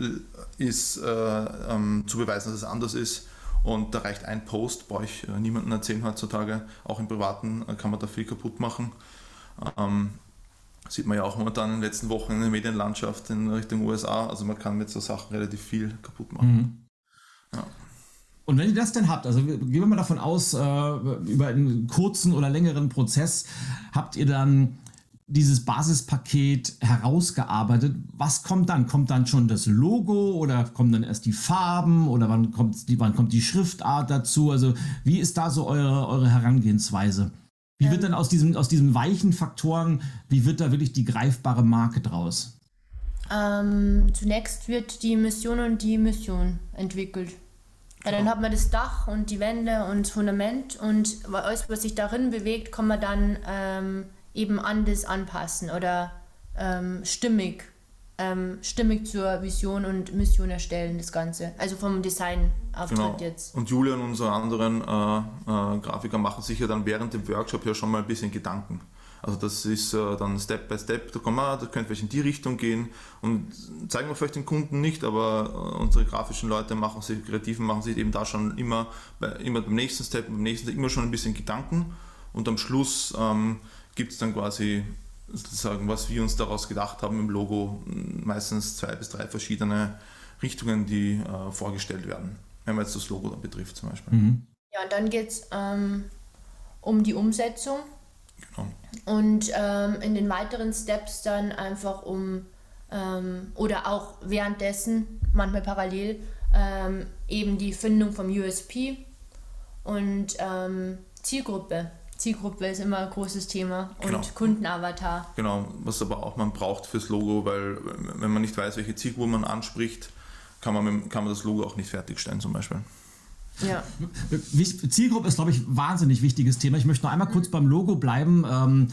ist, äh, ähm, zu beweisen, dass es anders ist. Und da reicht ein Post, brauche ich äh, niemandem erzählen heutzutage. Auch im Privaten äh, kann man da viel kaputt machen. Ähm, sieht man ja auch momentan in den letzten Wochen in der Medienlandschaft in Richtung USA. Also man kann mit so Sachen relativ viel kaputt machen.
Mhm. Ja. Und wenn ihr das denn habt, also gehen wir mal davon aus, äh, über einen kurzen oder längeren Prozess habt ihr dann dieses Basispaket herausgearbeitet. Was kommt dann? Kommt dann schon das Logo oder kommen dann erst die Farben oder wann kommt die, wann kommt die Schriftart dazu? Also wie ist da so eure, eure Herangehensweise? Wie wird dann aus diesen, aus diesen weichen Faktoren, wie wird da wirklich die greifbare Marke draus?
Ähm, zunächst wird die Mission und die Mission entwickelt. Ja, dann hat man das Dach und die Wände und das Fundament und alles, was sich darin bewegt, kann man dann ähm, eben an das anpassen oder ähm, stimmig, ähm, stimmig zur Vision und Mission erstellen, das Ganze. Also vom Designauftritt genau. jetzt.
Und Julian und unsere anderen äh, äh, Grafiker machen sich ja dann während dem Workshop ja schon mal ein bisschen Gedanken. Also das ist äh, dann Step by Step, da kommen wir, da könnte vielleicht in die Richtung gehen und zeigen wir vielleicht den Kunden nicht, aber äh, unsere grafischen Leute machen sich, Kreativen machen sich eben da schon immer, bei, immer beim nächsten Step, beim nächsten Step immer schon ein bisschen Gedanken und am Schluss ähm, gibt es dann quasi sozusagen, was wir uns daraus gedacht haben im Logo, meistens zwei bis drei verschiedene Richtungen, die äh, vorgestellt werden, wenn man jetzt das Logo dann betrifft zum Beispiel. Mhm.
Ja, und dann geht es ähm, um die Umsetzung. Genau. Und ähm, in den weiteren Steps dann einfach um, ähm, oder auch währenddessen, manchmal parallel, ähm, eben die Findung vom USP und ähm, Zielgruppe. Zielgruppe ist immer ein großes Thema und genau. Kundenavatar.
Genau, was aber auch man braucht fürs Logo, weil wenn man nicht weiß, welche Zielgruppe man anspricht, kann man, mit, kann man das Logo auch nicht fertigstellen zum Beispiel.
Ja. Zielgruppe ist, glaube ich, ein wahnsinnig wichtiges Thema. Ich möchte noch einmal kurz beim Logo bleiben. Ähm,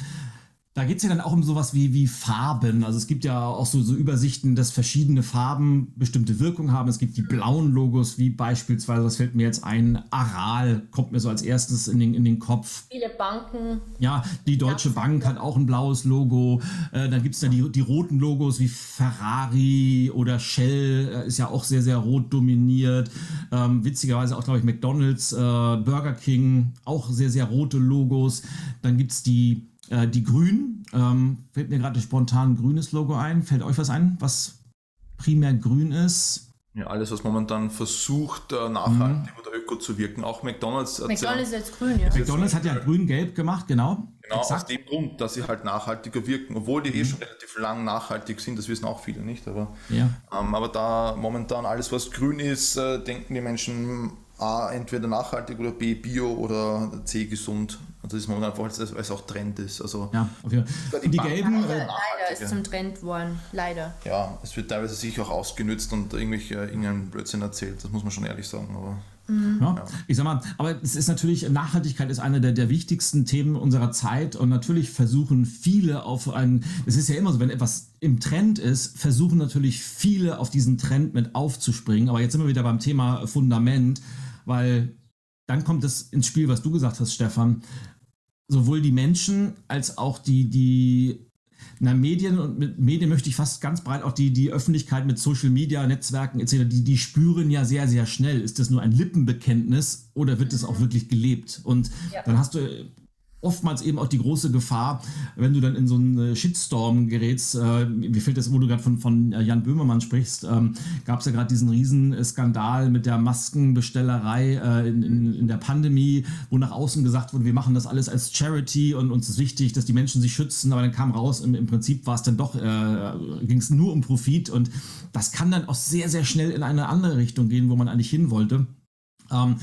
da geht es ja dann auch um sowas wie, wie Farben. Also es gibt ja auch so, so Übersichten, dass verschiedene Farben bestimmte Wirkung haben. Es gibt die blauen Logos, wie beispielsweise, das fällt mir jetzt ein, Aral kommt mir so als erstes in den, in den Kopf.
Viele Banken.
Ja, die Deutsche ja. Bank hat auch ein blaues Logo. Äh, dann gibt es dann die, die roten Logos wie Ferrari oder Shell, äh, ist ja auch sehr, sehr rot dominiert. Ähm, witzigerweise auch, glaube ich, McDonalds, äh, Burger King, auch sehr, sehr rote Logos. Dann gibt es die äh, die Grünen, ähm, fällt mir gerade spontan ein grünes Logo ein. Fällt euch was ein, was primär grün ist?
Ja, alles, was momentan versucht, äh, nachhaltig mhm. oder öko zu wirken. Auch McDonalds.
McDonalds ist jetzt grün, ja.
McDonalds hat ja grün-gelb gemacht, genau.
Genau, Exakt. aus dem Grund, dass sie halt nachhaltiger wirken, obwohl die eh mhm. eh schon relativ lang nachhaltig sind, das wissen auch viele nicht. Aber, ja. ähm, aber da momentan alles, was grün ist, äh, denken die Menschen A, entweder nachhaltig oder B, bio oder C, gesund. Also das ist momentan einfach, weil es auch Trend ist. Also
ja, okay.
die, die gelben. Leider, leider ist zum Trend geworden. Leider.
Ja, es wird teilweise sicher auch ausgenützt und irgendwelche irgendeinen Blödsinn erzählt. Das muss man schon ehrlich sagen. Aber
Mhm. Ja, ich sag mal, aber es ist natürlich, Nachhaltigkeit ist eine der, der wichtigsten Themen unserer Zeit und natürlich versuchen viele auf einen, es ist ja immer so, wenn etwas im Trend ist, versuchen natürlich viele auf diesen Trend mit aufzuspringen. Aber jetzt sind wir wieder beim Thema Fundament, weil dann kommt es ins Spiel, was du gesagt hast, Stefan sowohl die Menschen als auch die, die na, Medien und mit Medien möchte ich fast ganz breit auch die, die Öffentlichkeit mit Social Media, Netzwerken etc., die, die spüren ja sehr, sehr schnell, ist das nur ein Lippenbekenntnis oder wird es auch wirklich gelebt? Und ja. dann hast du oftmals eben auch die große Gefahr, wenn du dann in so einen äh, Shitstorm gerätst. Äh, mir fällt das, wo du gerade von, von äh, Jan Böhmermann sprichst, ähm, gab es ja gerade diesen Riesenskandal mit der Maskenbestellerei äh, in, in, in, der Pandemie, wo nach außen gesagt wurde, wir machen das alles als Charity und uns ist wichtig, dass die Menschen sich schützen, aber dann kam raus, im, im Prinzip war es dann doch, äh, ging es nur um Profit und das kann dann auch sehr, sehr schnell in eine andere Richtung gehen, wo man eigentlich hin wollte. Ähm,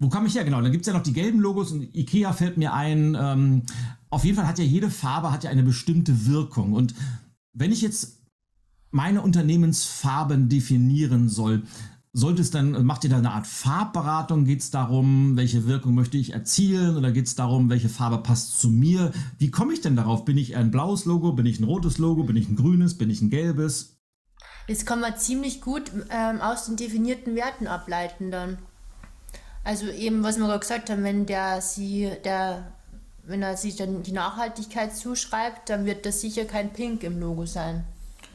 wo komme ich her? Genau, dann gibt es ja noch die gelben Logos und Ikea fällt mir ein. Ähm, auf jeden Fall hat ja jede Farbe hat ja eine bestimmte Wirkung. Und wenn ich jetzt meine Unternehmensfarben definieren soll, sollte es dann, macht ihr da eine Art Farbberatung? Geht es darum, welche Wirkung möchte ich erzielen? Oder geht es darum, welche Farbe passt zu mir? Wie komme ich denn darauf? Bin ich ein blaues Logo? Bin ich ein rotes Logo? Bin ich ein grünes? Bin ich ein gelbes?
Das kann man ziemlich gut ähm, aus den definierten Werten ableiten dann. Also eben, was wir gerade gesagt haben, wenn der sie, der, wenn er sich dann die Nachhaltigkeit zuschreibt, dann wird das sicher kein Pink im Logo sein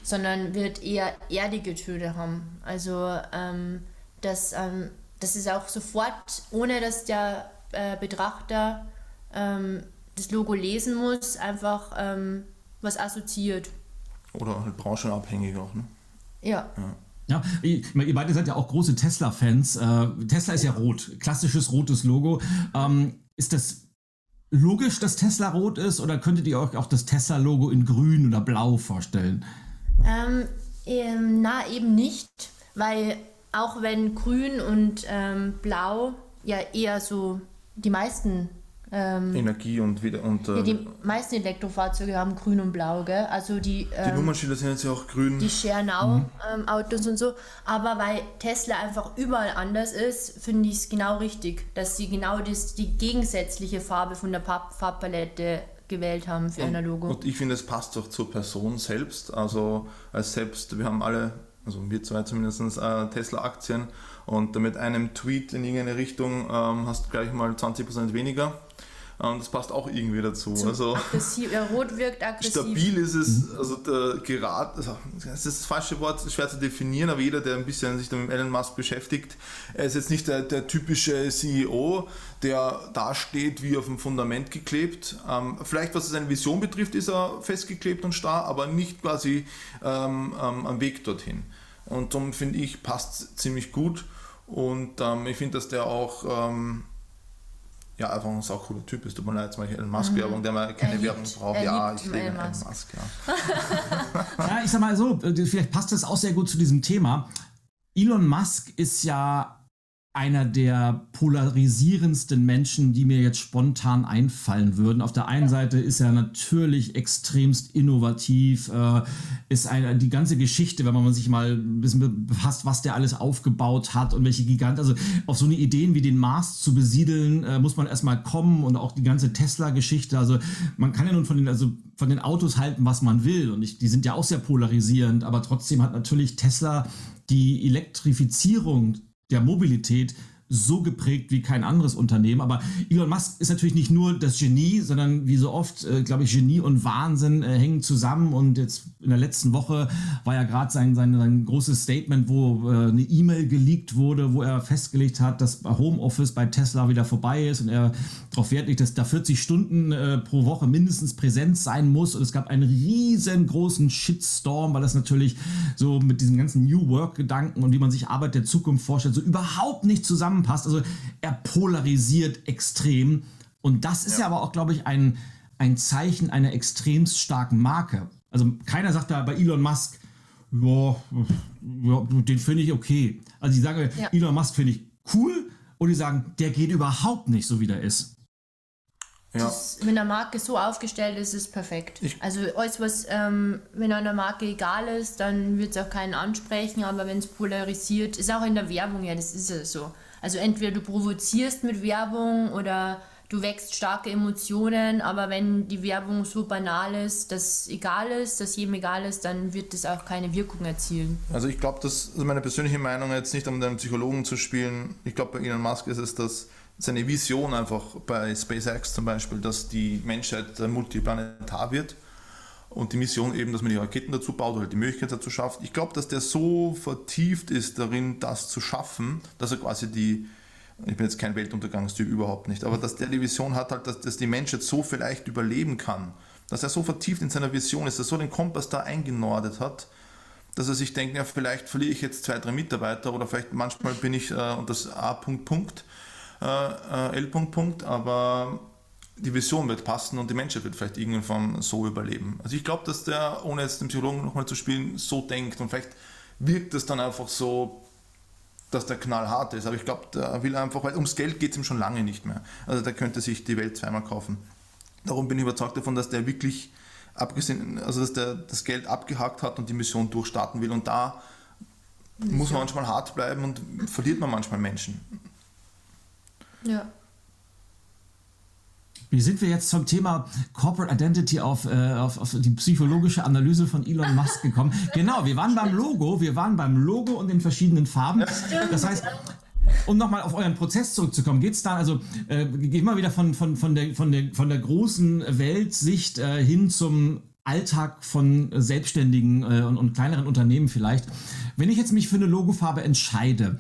sondern wird eher erdige Töne haben. Also ähm, dass, ähm, das ist auch sofort, ohne dass der äh, Betrachter ähm, das Logo lesen muss, einfach ähm, was assoziiert.
Oder halt branchenabhängig auch, ne?
Ja.
ja. Ja, ihr beide seid ja auch große Tesla-Fans. Äh, Tesla ist ja rot, klassisches rotes Logo. Ähm, ist das logisch, dass Tesla rot ist oder könntet ihr euch auch das Tesla-Logo in grün oder blau vorstellen?
Ähm, ähm, na, eben nicht, weil auch wenn grün und ähm, blau ja eher so die meisten
ähm, Energie und wieder und
ja, die äh, meisten Elektrofahrzeuge haben grün und blau, gell? Also die
ähm, die Nummernschilder sind jetzt ja auch grün.
Die Schernau mhm. ähm, Autos und so, aber weil Tesla einfach überall anders ist, finde ich es genau richtig, dass sie genau das, die gegensätzliche Farbe von der Farbpalette gewählt haben für
und,
ein Logo.
Und ich finde, es passt auch zur Person selbst. Also als selbst, wir haben alle, also wir zwei zumindest, äh, Tesla-Aktien und mit einem Tweet in irgendeine Richtung ähm, hast du gleich mal 20% weniger. Das passt auch irgendwie dazu.
Zum
also
aggressiv, ja, rot wirkt aggressiv.
Stabil ist es, also der Gerad, also das ist das falsche Wort, schwer zu definieren, aber jeder, der ein bisschen sich mit Elon Musk beschäftigt, er ist jetzt nicht der, der typische CEO, der da steht wie auf dem Fundament geklebt. Ähm, vielleicht was seine Vision betrifft, ist er festgeklebt und starr, aber nicht quasi ähm, ähm, am Weg dorthin. Und darum finde ich, passt ziemlich gut. Und ähm, ich finde, dass der auch ähm, ja, einfach ein sau cooler Typ ist. Tut mir leid, zum Beispiel Elon Musk mhm. Werbung, der mal keine Werbung braucht. Ja, ich liebe Elon Musk. Musk ja.
ja, ich sag mal so, vielleicht passt das auch sehr gut zu diesem Thema. Elon Musk ist ja einer der polarisierendsten Menschen, die mir jetzt spontan einfallen würden. Auf der einen Seite ist er natürlich extremst innovativ, äh, ist eine, die ganze Geschichte, wenn man sich mal ein bisschen befasst, was der alles aufgebaut hat und welche Gigant, also auf so eine Ideen wie den Mars zu besiedeln, äh, muss man erstmal kommen und auch die ganze Tesla-Geschichte. Also man kann ja nun von den, also von den Autos halten, was man will und ich, die sind ja auch sehr polarisierend, aber trotzdem hat natürlich Tesla die Elektrifizierung der Mobilität so geprägt wie kein anderes Unternehmen. Aber Elon Musk ist natürlich nicht nur das Genie, sondern wie so oft, äh, glaube ich, Genie und Wahnsinn äh, hängen zusammen. Und jetzt in der letzten Woche war ja gerade sein, sein, sein großes Statement, wo äh, eine E-Mail geleakt wurde, wo er festgelegt hat, dass Homeoffice bei Tesla wieder vorbei ist und er darauf Wert legt, dass da 40 Stunden äh, pro Woche mindestens Präsenz sein muss. Und es gab einen riesengroßen Shitstorm, weil das natürlich so mit diesem ganzen New Work-Gedanken und wie man sich Arbeit der Zukunft vorstellt, so überhaupt nicht zusammen zusammenpasst. Also er polarisiert extrem. Und das ist ja, ja aber auch, glaube ich, ein, ein Zeichen einer extremst starken Marke. Also keiner sagt da bei Elon Musk, ja, ja den finde ich okay. Also die sagen, ja. Elon Musk finde ich cool und die sagen, der geht überhaupt nicht so, wie der ist.
Ja. Das, wenn eine Marke so aufgestellt ist, ist es perfekt. Ich also alles, was, ähm, wenn einer Marke egal ist, dann wird es auch keinen ansprechen, aber wenn es polarisiert, ist auch in der Werbung ja, das ist ja so. Also entweder du provozierst mit Werbung oder du wächst starke Emotionen, aber wenn die Werbung so banal ist, dass egal ist, dass jedem egal ist, dann wird das auch keine Wirkung erzielen.
Also ich glaube, das ist meine persönliche Meinung, jetzt nicht um den Psychologen zu spielen. Ich glaube, bei Elon Musk ist es, dass seine Vision einfach bei SpaceX zum Beispiel, dass die Menschheit multiplanetar wird und die Mission eben, dass man die Raketen dazu baut oder die Möglichkeit dazu schafft. Ich glaube, dass der so vertieft ist darin, das zu schaffen, dass er quasi die, ich bin jetzt kein Weltuntergangstyp, überhaupt nicht, aber dass der die Vision hat, halt, dass, dass die Menschheit so vielleicht überleben kann, dass er so vertieft in seiner Vision ist, dass er so den Kompass da eingenordet hat, dass er sich denkt, ja, vielleicht verliere ich jetzt zwei, drei Mitarbeiter oder vielleicht manchmal bin ich äh, und das A. Punkt, Punkt, äh, äh, L. Punkt, Punkt, aber die Vision wird passen und die Menschheit wird vielleicht irgendwann so überleben. Also ich glaube, dass der, ohne jetzt den Psychologen nochmal zu spielen, so denkt und vielleicht wirkt es dann einfach so, dass der knallhart ist. Aber ich glaube, der will einfach, weil ums Geld geht es ihm schon lange nicht mehr. Also der könnte sich die Welt zweimal kaufen. Darum bin ich überzeugt davon, dass der wirklich abgesehen, also dass der das Geld abgehakt hat und die Mission durchstarten will und da muss man manchmal hart bleiben und verliert man manchmal Menschen.
Ja.
Wie sind wir jetzt zum Thema Corporate Identity auf, äh, auf, auf, die psychologische Analyse von Elon Musk gekommen? genau, wir waren beim Logo, wir waren beim Logo und den verschiedenen Farben. Das heißt, um nochmal auf euren Prozess zurückzukommen, geht es da, also äh, wir wieder von, von, von, der, von, der, von der großen Weltsicht äh, hin zum Alltag von Selbstständigen äh, und, und kleineren Unternehmen vielleicht. Wenn ich jetzt mich für eine Logofarbe entscheide,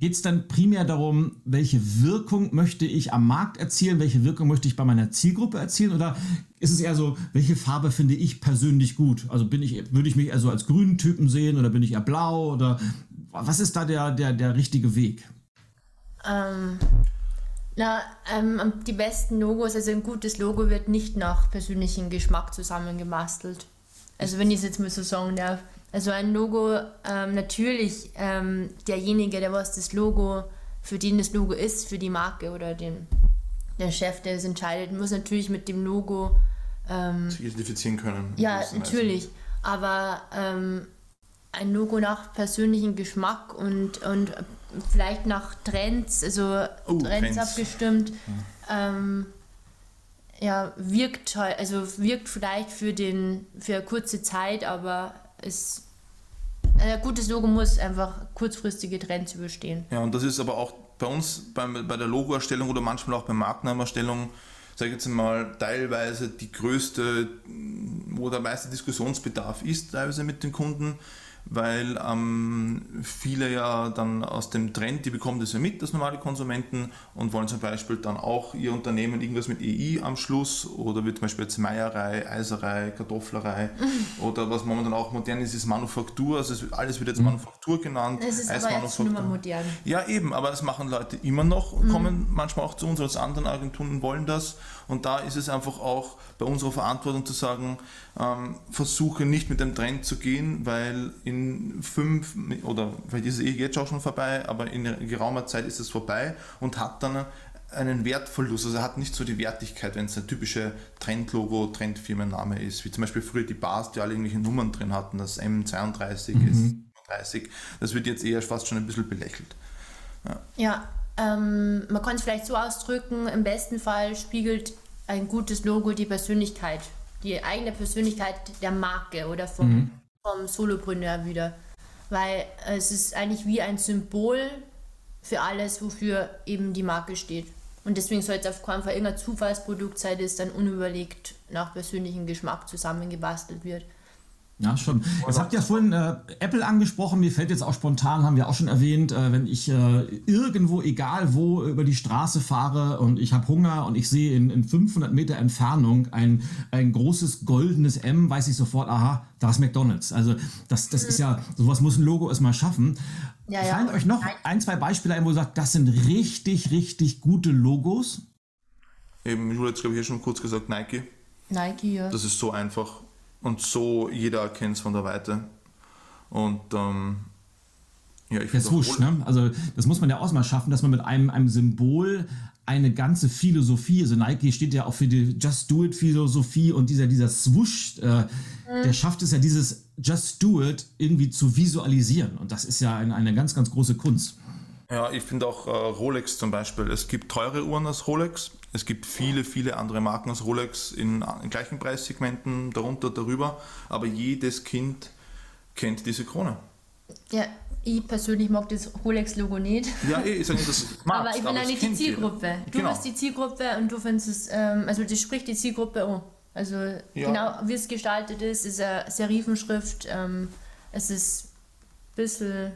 geht es dann primär darum, welche Wirkung möchte ich am Markt erzielen, welche Wirkung möchte ich bei meiner Zielgruppe erzielen oder ist es eher so, welche Farbe finde ich persönlich gut? Also bin ich, würde ich mich eher so als grünen Typen sehen oder bin ich eher blau oder was ist da der, der, der richtige Weg?
Ähm, na, ähm, die besten Logos, also ein gutes Logo wird nicht nach persönlichem Geschmack zusammengemastelt. Also wenn ich es jetzt mal so sagen darf. Also ein Logo, ähm, natürlich ähm, derjenige, der was das Logo, für den das Logo ist, für die Marke oder den, der Chef, der es entscheidet, muss natürlich mit dem Logo
ähm, sich identifizieren können.
Ja, natürlich. Aber ähm, ein Logo nach persönlichem Geschmack und, und vielleicht nach Trends, also oh, Trends, Trends, abgestimmt, ja. Ähm, ja, wirkt halt, also wirkt vielleicht für den für eine kurze Zeit, aber ist ein gutes Logo muss einfach kurzfristige Trends überstehen.
Ja, und das ist aber auch bei uns beim, bei der Logoerstellung oder manchmal auch bei Markennamenerstellung, sage ich jetzt mal, teilweise die größte, wo der meiste Diskussionsbedarf ist, teilweise mit den Kunden weil ähm, viele ja dann aus dem Trend, die bekommen das ja mit, das normale Konsumenten, und wollen zum Beispiel dann auch ihr Unternehmen irgendwas mit EI am Schluss oder wie zum Beispiel jetzt Meierei, Eiserei, Kartofflerei oder was momentan auch modern ist, ist Manufaktur, also es, alles wird jetzt mhm. Manufaktur genannt.
Das ist aber jetzt nur modern.
Ja eben, aber das machen Leute immer noch, mhm. kommen manchmal auch zu uns als anderen Agenturen und wollen das und da ist es einfach auch bei unserer Verantwortung zu sagen, ähm, versuche nicht mit dem Trend zu gehen, weil in fünf oder vielleicht ist es eh jetzt auch schon vorbei, aber in geraumer Zeit ist es vorbei und hat dann einen Wertverlust. Also er hat nicht so die Wertigkeit, wenn es ein typischer Trendlogo, Trendfirmenname ist, wie zum Beispiel früher die Bars, die alle irgendwelche Nummern drin hatten, das M32 mhm. ist 30. Das wird jetzt eher fast schon ein bisschen belächelt.
Ja, ja ähm, man kann es vielleicht so ausdrücken, im besten Fall spiegelt ein gutes Logo die Persönlichkeit, die eigene Persönlichkeit der Marke oder vom, mhm. vom Solopreneur wieder. Weil es ist eigentlich wie ein Symbol für alles, wofür eben die Marke steht. Und deswegen soll es auf keinen Fall irgendein Zufallsprodukt sein, das dann unüberlegt nach persönlichem Geschmack zusammengebastelt wird.
Ja, schon. Jetzt habt ihr vorhin äh, Apple angesprochen. Mir fällt jetzt auch spontan, haben wir auch schon erwähnt, äh, wenn ich äh, irgendwo, egal wo, über die Straße fahre und ich habe Hunger und ich sehe in, in 500 Meter Entfernung ein, ein großes goldenes M, weiß ich sofort, aha, da ist McDonalds. Also das, das ist ja, sowas muss ein Logo erstmal schaffen. Ja, Fallen ja. euch noch ein, zwei Beispiele ein, wo ihr sagt, das sind richtig, richtig gute Logos?
Eben, Julia hat glaube ich, schon kurz gesagt, Nike.
Nike, ja.
Das ist so einfach und so jeder erkennt es von der Weite. Und ähm,
ja, ich Das wurscht, ne? Also das muss man ja auch mal schaffen, dass man mit einem, einem Symbol eine ganze Philosophie, also Nike steht ja auch für die Just Do It Philosophie und dieser, dieser Swoosh, äh, mhm. der schafft es ja dieses Just Do It irgendwie zu visualisieren und das ist ja eine, eine ganz, ganz große Kunst.
Ja, ich finde auch äh, Rolex zum Beispiel. Es gibt teure Uhren als Rolex. Es gibt viele, viele andere Marken als Rolex in, in gleichen Preissegmenten, darunter, darüber. Aber jedes Kind kennt diese Krone.
Ja, ich persönlich mag das Rolex-Logo nicht.
Ja, ich sage nicht, dass ich
mag Aber ich bin eigentlich die Zielgruppe. Jeder. Du genau. bist die Zielgruppe und du findest es, ähm, also das spricht die Zielgruppe an. Also ja. genau wie es gestaltet ist, ist eine Serifenschrift. Ähm, es ist ein bisschen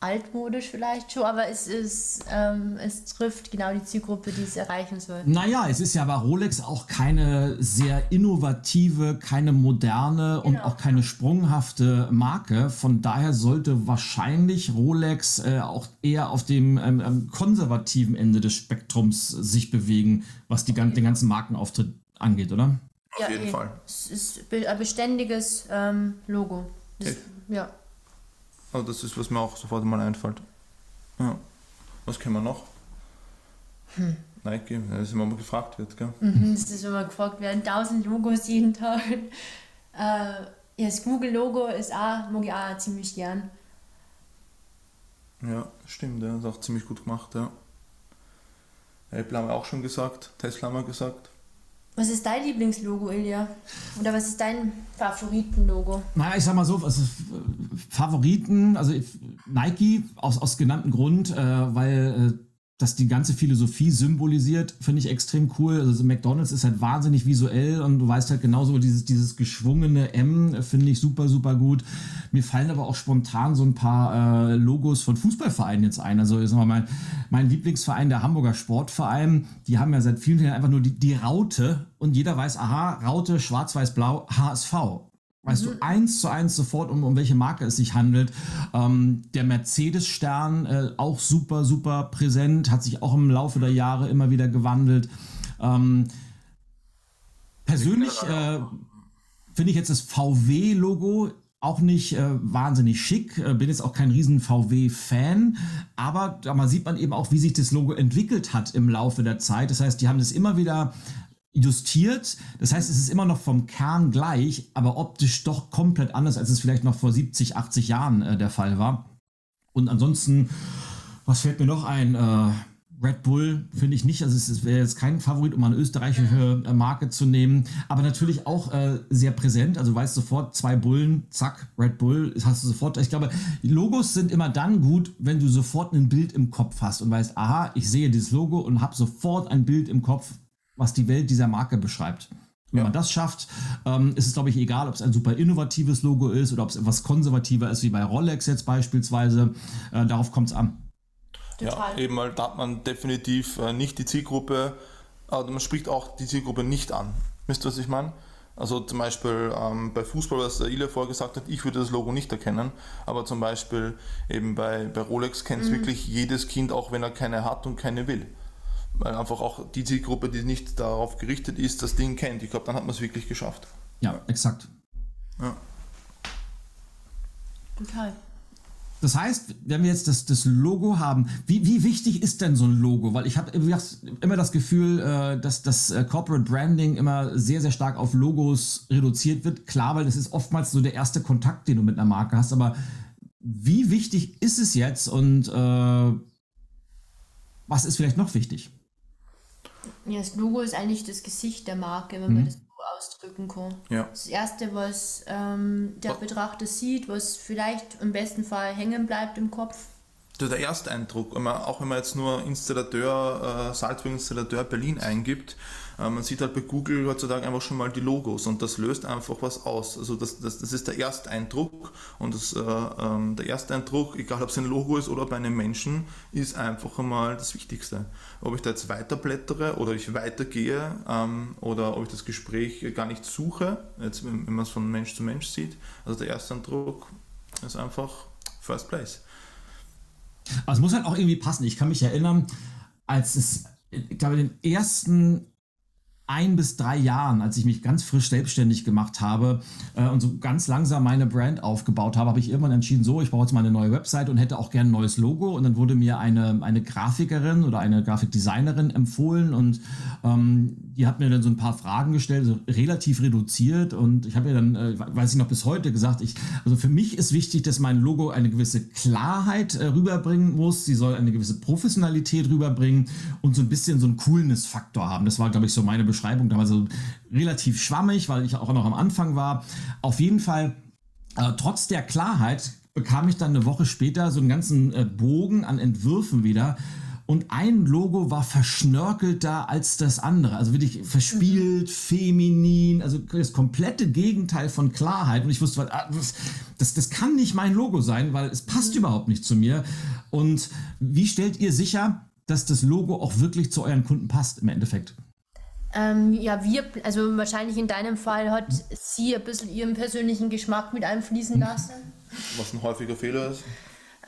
altmodisch vielleicht schon, aber es ist, ähm, es trifft genau die Zielgruppe, die es erreichen soll.
Naja, es ist ja bei Rolex auch keine sehr innovative, keine moderne genau. und auch keine sprunghafte Marke. Von daher sollte wahrscheinlich Rolex äh, auch eher auf dem ähm, ähm konservativen Ende des Spektrums sich bewegen, was die, den ganzen Markenauftritt angeht, oder?
Auf ja, jeden eh. Fall.
Es ist ein beständiges ähm, Logo. Das, ja.
Also das ist, was mir auch sofort mal einfällt. Ja. Was können wir noch? Hm. Nike, das ist immer mal gefragt wird, gell?
Mhm, das ist immer gefragt werden. Tausend Logos jeden Tag. Äh, ja, das Google-Logo ist auch, mag ich auch ziemlich gern.
Ja, stimmt, ja, ist auch ziemlich gut gemacht, ja. Apple haben wir auch schon gesagt, Tesla haben wir gesagt.
Was ist dein Lieblingslogo, Ilja? Oder was ist dein Favoritenlogo?
Naja, ich sag mal so, also Favoriten, also Nike aus, aus genanntem Grund, äh, weil äh, das die ganze Philosophie symbolisiert, finde ich extrem cool. Also McDonalds ist halt wahnsinnig visuell und du weißt halt genauso dieses, dieses geschwungene M, finde ich super, super gut. Mir fallen aber auch spontan so ein paar äh, Logos von Fußballvereinen jetzt ein. Also ist mal mein, mein Lieblingsverein, der Hamburger Sportverein, die haben ja seit vielen Jahren einfach nur die, die Raute und jeder weiß, aha, Raute, schwarz-weiß-blau, HSV. Weißt mhm. du eins zu eins sofort, um, um welche Marke es sich handelt. Ähm, der Mercedes-Stern, äh, auch super, super präsent, hat sich auch im Laufe der Jahre immer wieder gewandelt. Ähm, persönlich äh, finde ich jetzt das VW-Logo auch nicht äh, wahnsinnig schick, äh, bin jetzt auch kein riesen VW-Fan, aber da sieht man eben auch, wie sich das Logo entwickelt hat im Laufe der Zeit. Das heißt, die haben das immer wieder justiert. Das heißt, es ist immer noch vom Kern gleich, aber optisch doch komplett anders, als es vielleicht noch vor 70, 80 Jahren äh, der Fall war. Und ansonsten, was fällt mir noch ein? Äh, Red Bull finde ich nicht, also es wäre jetzt kein Favorit, um eine österreichische äh, Marke zu nehmen, aber natürlich auch äh, sehr präsent. Also weißt sofort, zwei Bullen, zack, Red Bull, hast du sofort. Ich glaube, Logos sind immer dann gut, wenn du sofort ein Bild im Kopf hast und weißt, aha, ich sehe dieses Logo und habe sofort ein Bild im Kopf, was die Welt dieser Marke beschreibt. Wenn ja. man das schafft, ähm, ist es, glaube ich, egal, ob es ein super innovatives Logo ist oder ob es etwas konservativer ist, wie bei Rolex jetzt beispielsweise. Äh, darauf kommt es an.
Total. Ja, eben, weil da hat man definitiv äh, nicht die Zielgruppe, also man spricht auch die Zielgruppe nicht an. Wisst ihr, was ich meine? Also zum Beispiel ähm, bei Fußball, was der Ile vorher gesagt hat, ich würde das Logo nicht erkennen, aber zum Beispiel eben bei, bei Rolex kennt es mhm. wirklich jedes Kind, auch wenn er keine hat und keine will weil einfach auch die Zielgruppe, die nicht darauf gerichtet ist, das Ding kennt. Ich glaube, dann hat man es wirklich geschafft.
Ja, exakt. Ja.
Total.
Das heißt, wenn wir jetzt das, das Logo haben, wie, wie wichtig ist denn so ein Logo? Weil ich habe immer das Gefühl, äh, dass das äh, Corporate Branding immer sehr, sehr stark auf Logos reduziert wird. Klar, weil das ist oftmals so der erste Kontakt, den du mit einer Marke hast. Aber wie wichtig ist es jetzt und äh, was ist vielleicht noch wichtig?
Ja, das Logo ist eigentlich das Gesicht der Marke, wenn mhm. man das so ausdrücken kann. Ja. Das Erste, was ähm, der Betrachter sieht, was vielleicht im besten Fall hängen bleibt im Kopf.
Der erste Eindruck, auch wenn man jetzt nur Installateur, äh, Salzburg-Installateur Berlin eingibt, man sieht halt bei Google heutzutage einfach schon mal die Logos und das löst einfach was aus. Also das, das, das ist der Ersteindruck und das, äh, ähm, der Ersteindruck, egal ob es ein Logo ist oder bei einem Menschen, ist einfach einmal das Wichtigste. Ob ich da jetzt weiterblättere oder ich weitergehe ähm, oder ob ich das Gespräch gar nicht suche, jetzt, wenn, wenn man es von Mensch zu Mensch sieht. Also der Ersteindruck ist einfach First Place.
Aber es muss halt auch irgendwie passen. Ich kann mich erinnern, als es, ich glaube, den ersten ein bis drei Jahren, als ich mich ganz frisch selbstständig gemacht habe äh, und so ganz langsam meine Brand aufgebaut habe, habe ich irgendwann entschieden, so, ich brauche jetzt mal eine neue Website und hätte auch gerne ein neues Logo. Und dann wurde mir eine, eine Grafikerin oder eine Grafikdesignerin empfohlen und ähm, die hat mir dann so ein paar Fragen gestellt, so relativ reduziert. Und ich habe ihr dann, äh, weiß ich noch bis heute gesagt, ich, also für mich ist wichtig, dass mein Logo eine gewisse Klarheit äh, rüberbringen muss. Sie soll eine gewisse Professionalität rüberbringen und so ein bisschen so einen Coolness-Faktor haben. Das war, glaube ich, so meine Beschreibung damals so relativ schwammig, weil ich auch noch am Anfang war. Auf jeden Fall, äh, trotz der Klarheit, bekam ich dann eine Woche später so einen ganzen äh, Bogen an Entwürfen wieder. Und ein Logo war verschnörkelter als das andere. Also wirklich verspielt, mhm. feminin, also das komplette Gegenteil von Klarheit. Und ich wusste, ah, das, das kann nicht mein Logo sein, weil es passt mhm. überhaupt nicht zu mir. Und wie stellt ihr sicher, dass das Logo auch wirklich zu euren Kunden passt im Endeffekt?
Ähm, ja, wir, also wahrscheinlich in deinem Fall hat sie ein bisschen ihren persönlichen Geschmack mit einfließen hm. lassen.
Was ein häufiger Fehler ist.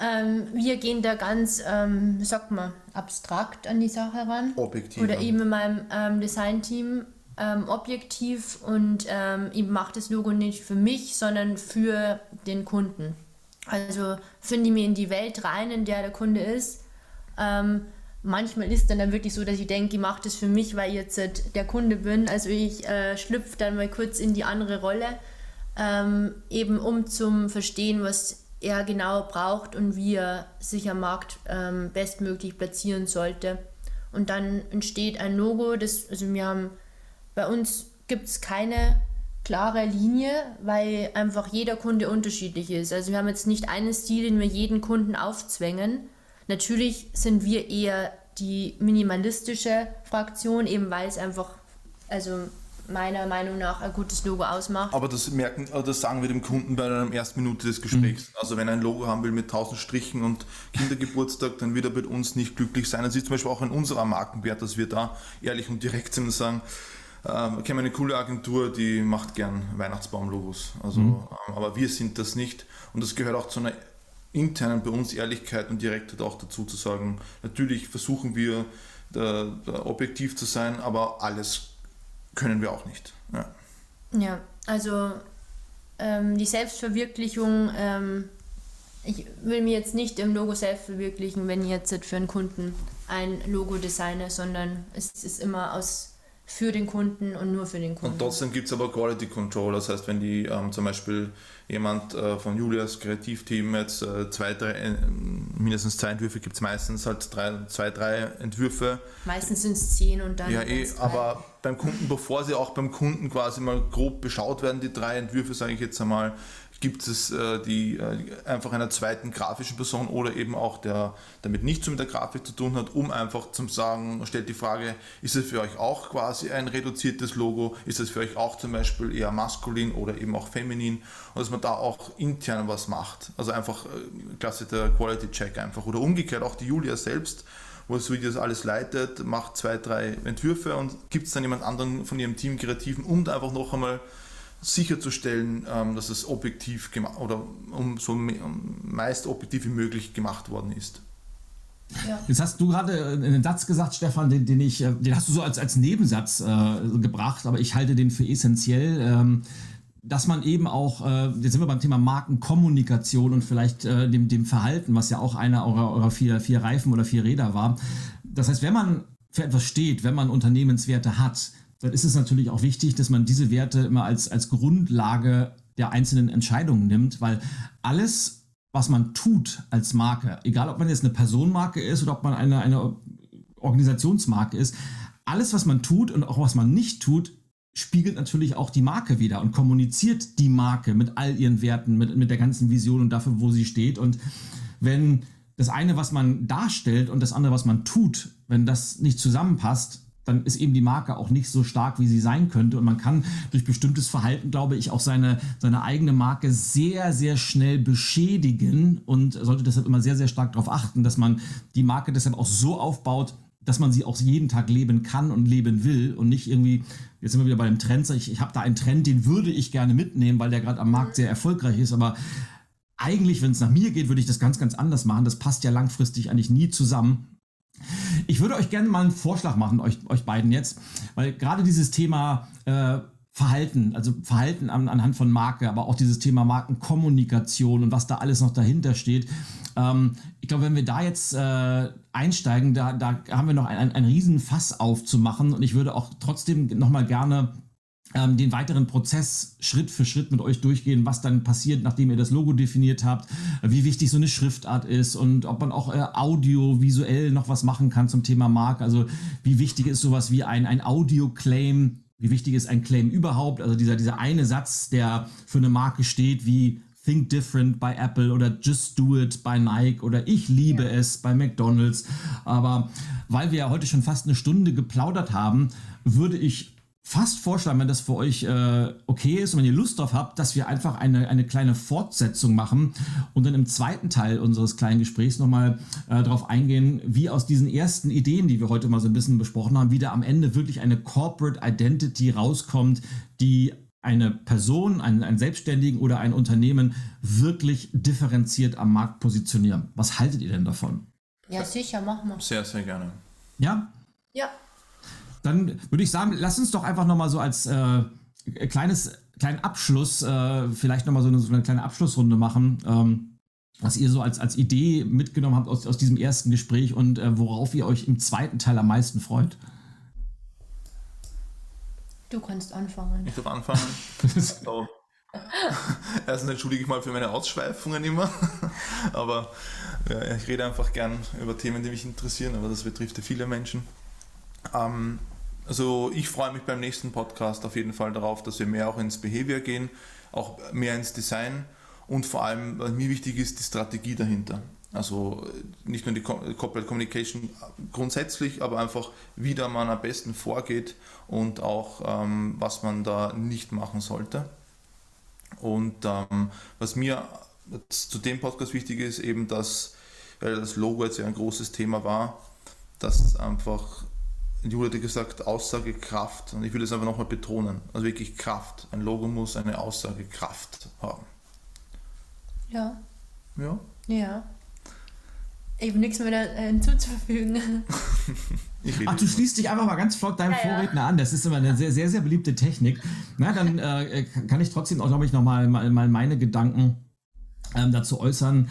Ähm, wir gehen da ganz, ähm, sagt man, abstrakt an die Sache ran.
Objektiv.
Oder eben in meinem ähm, Designteam ähm, objektiv und ähm, ich mache das Logo nicht für mich, sondern für den Kunden. Also finde ich mir in die Welt rein, in der der Kunde ist. Ähm, manchmal ist dann, dann wirklich so, dass ich denke, ich mache das für mich, weil ich jetzt halt der Kunde bin. Also ich äh, schlüpfe dann mal kurz in die andere Rolle, ähm, eben um zum Verstehen, was er genau braucht und wie er sich am Markt ähm, bestmöglich platzieren sollte. Und dann entsteht ein Logo, das, also wir haben, bei uns gibt es keine klare Linie, weil einfach jeder Kunde unterschiedlich ist. Also wir haben jetzt nicht einen Stil, den wir jeden Kunden aufzwängen. Natürlich sind wir eher die minimalistische Fraktion, eben weil es einfach, also meiner Meinung nach ein gutes Logo ausmacht.
Aber das merken, das sagen wir dem Kunden bei einer ersten Minute des Gesprächs. Mhm. Also wenn er ein Logo haben will mit 1000 Strichen und Kindergeburtstag, dann wird er mit uns nicht glücklich sein. Das ist zum Beispiel auch in unserer Markenwert, dass wir da ehrlich und direkt sind und sagen, ähm, ich kenne eine coole Agentur, die macht gern Weihnachtsbaum-Logos. Also, mhm. ähm, aber wir sind das nicht. Und das gehört auch zu einer internen bei uns Ehrlichkeit und Direktheit auch dazu zu sagen, natürlich versuchen wir da, da objektiv zu sein, aber alles können wir auch nicht. Ja,
ja also ähm, die Selbstverwirklichung, ähm, ich will mir jetzt nicht im Logo selbst verwirklichen, wenn ich jetzt für einen Kunden ein Logo designe, sondern es ist immer aus für den Kunden und nur für den Kunden.
Und trotzdem gibt es aber Quality Control, das heißt, wenn die ähm, zum Beispiel jemand äh, von Julias Kreativteam jetzt äh, zwei, drei, äh, mindestens zwei Entwürfe gibt es meistens, halt drei, zwei, drei Entwürfe.
Meistens sind es zehn und dann.
Ja, eh, aber beim Kunden, bevor sie auch beim Kunden quasi mal grob beschaut werden, die drei Entwürfe, sage ich jetzt einmal, gibt es äh, die äh, einfach einer zweiten grafischen Person oder eben auch der damit nichts mit der Grafik zu tun hat, um einfach zu sagen, stellt die Frage, ist es für euch auch quasi ein reduziertes Logo, ist es für euch auch zum Beispiel eher maskulin oder eben auch feminin? Und dass man da auch intern was macht. Also einfach äh, klasse Quality Check einfach. Oder umgekehrt auch die Julia selbst wo sie das alles leitet, macht zwei, drei Entwürfe und gibt es dann jemand anderen von ihrem Team Kreativen, um da einfach noch einmal sicherzustellen, ähm, dass es objektiv gemacht oder um so meist objektiv wie möglich gemacht worden ist.
Ja. Jetzt hast du gerade einen Satz gesagt, Stefan, den, den, ich, äh, den hast du so als, als Nebensatz äh, gebracht, aber ich halte den für essentiell, ähm, dass man eben auch, äh, jetzt sind wir beim Thema Markenkommunikation und vielleicht äh, dem, dem Verhalten, was ja auch einer eurer, eurer vier, vier Reifen oder vier Räder war. Das heißt, wenn man für etwas steht, wenn man Unternehmenswerte hat, dann ist es natürlich auch wichtig, dass man diese Werte immer als, als Grundlage der einzelnen Entscheidungen nimmt, weil alles, was man tut als Marke, egal ob man jetzt eine Personenmarke ist oder ob man eine, eine Organisationsmarke ist, alles, was man tut und auch was man nicht tut, spiegelt natürlich auch die Marke wieder und kommuniziert die Marke mit all ihren Werten, mit, mit der ganzen Vision und dafür, wo sie steht. Und wenn das eine, was man darstellt und das andere, was man tut, wenn das nicht zusammenpasst, dann ist eben die Marke auch nicht so stark, wie sie sein könnte. Und man kann durch bestimmtes Verhalten, glaube ich, auch seine, seine eigene Marke sehr, sehr schnell beschädigen und sollte deshalb immer sehr, sehr stark darauf achten, dass man die Marke deshalb auch so aufbaut, dass man sie auch jeden Tag leben kann und leben will und nicht irgendwie, jetzt sind wir wieder bei dem Trend, ich, ich habe da einen Trend, den würde ich gerne mitnehmen, weil der gerade am Markt sehr erfolgreich ist, aber eigentlich, wenn es nach mir geht, würde ich das ganz, ganz anders machen. Das passt ja langfristig eigentlich nie zusammen. Ich würde euch gerne mal einen Vorschlag machen, euch, euch beiden jetzt, weil gerade dieses Thema äh, Verhalten, also Verhalten an, anhand von Marke, aber auch dieses Thema Markenkommunikation und was da alles noch dahinter steht. Ähm, ich glaube, wenn wir da jetzt äh, einsteigen, da, da haben wir noch ein, ein, ein Riesenfass aufzumachen und ich würde auch trotzdem nochmal gerne ähm, den weiteren Prozess Schritt für Schritt mit euch durchgehen, was dann passiert, nachdem ihr das Logo definiert habt, wie wichtig so eine Schriftart ist und ob man auch äh, audiovisuell noch was machen kann zum Thema Marke. Also wie wichtig ist sowas wie ein, ein Audio-Claim, wie wichtig ist ein Claim überhaupt? Also dieser, dieser eine Satz, der für eine Marke steht, wie Think Different bei Apple oder Just Do It bei Nike oder Ich liebe ja. es bei McDonald's. Aber weil wir ja heute schon fast eine Stunde geplaudert haben, würde ich fast vorschlagen, wenn das für euch äh, okay ist und wenn ihr Lust drauf habt, dass wir einfach eine, eine kleine Fortsetzung machen und dann im zweiten Teil unseres kleinen Gesprächs nochmal äh, darauf eingehen, wie aus diesen ersten Ideen, die wir heute mal so ein bisschen besprochen haben, wieder am Ende wirklich eine Corporate Identity rauskommt, die eine Person, einen, einen Selbstständigen oder ein Unternehmen wirklich differenziert am Markt positionieren. Was haltet ihr denn davon?
Ja, sicher, machen wir.
Sehr, sehr gerne.
Ja?
Ja.
Dann würde ich sagen, lass uns doch einfach nochmal so als äh, kleines, kleinen Abschluss, äh, vielleicht nochmal so eine, so eine kleine Abschlussrunde machen. Ähm, was ihr so als, als Idee mitgenommen habt aus, aus diesem ersten Gespräch und äh, worauf ihr euch im zweiten Teil am meisten freut.
Du kannst anfangen.
Ich darf anfangen. so, Erstens entschuldige ich mal für meine Ausschweifungen immer, aber ja, ich rede einfach gern über Themen, die mich interessieren, aber das betrifft ja viele Menschen. Ähm, also ich freue mich beim nächsten Podcast auf jeden Fall darauf, dass wir mehr auch ins Behavior gehen, auch mehr ins Design und vor allem, was mir wichtig ist, die Strategie dahinter. Also nicht nur die Corporate Communication grundsätzlich, aber einfach, wie da man am besten vorgeht und auch, ähm, was man da nicht machen sollte. Und ähm, was mir zu dem Podcast wichtig ist, eben, dass, weil das Logo jetzt ja ein großes Thema war, dass einfach, Julia hat gesagt, Aussagekraft. Und ich will es einfach nochmal betonen. Also wirklich Kraft. Ein Logo muss eine Aussagekraft haben.
Ja.
Ja?
Ja. Ich habe nichts mehr äh, hinzuzufügen.
Ach, du schließt dich einfach mal ganz flott deinem ja, Vorredner ja. an. Das ist immer eine sehr, sehr, sehr beliebte Technik. Na, dann äh, kann ich trotzdem auch, glaube ich, nochmal mal, mal meine Gedanken ähm, dazu äußern.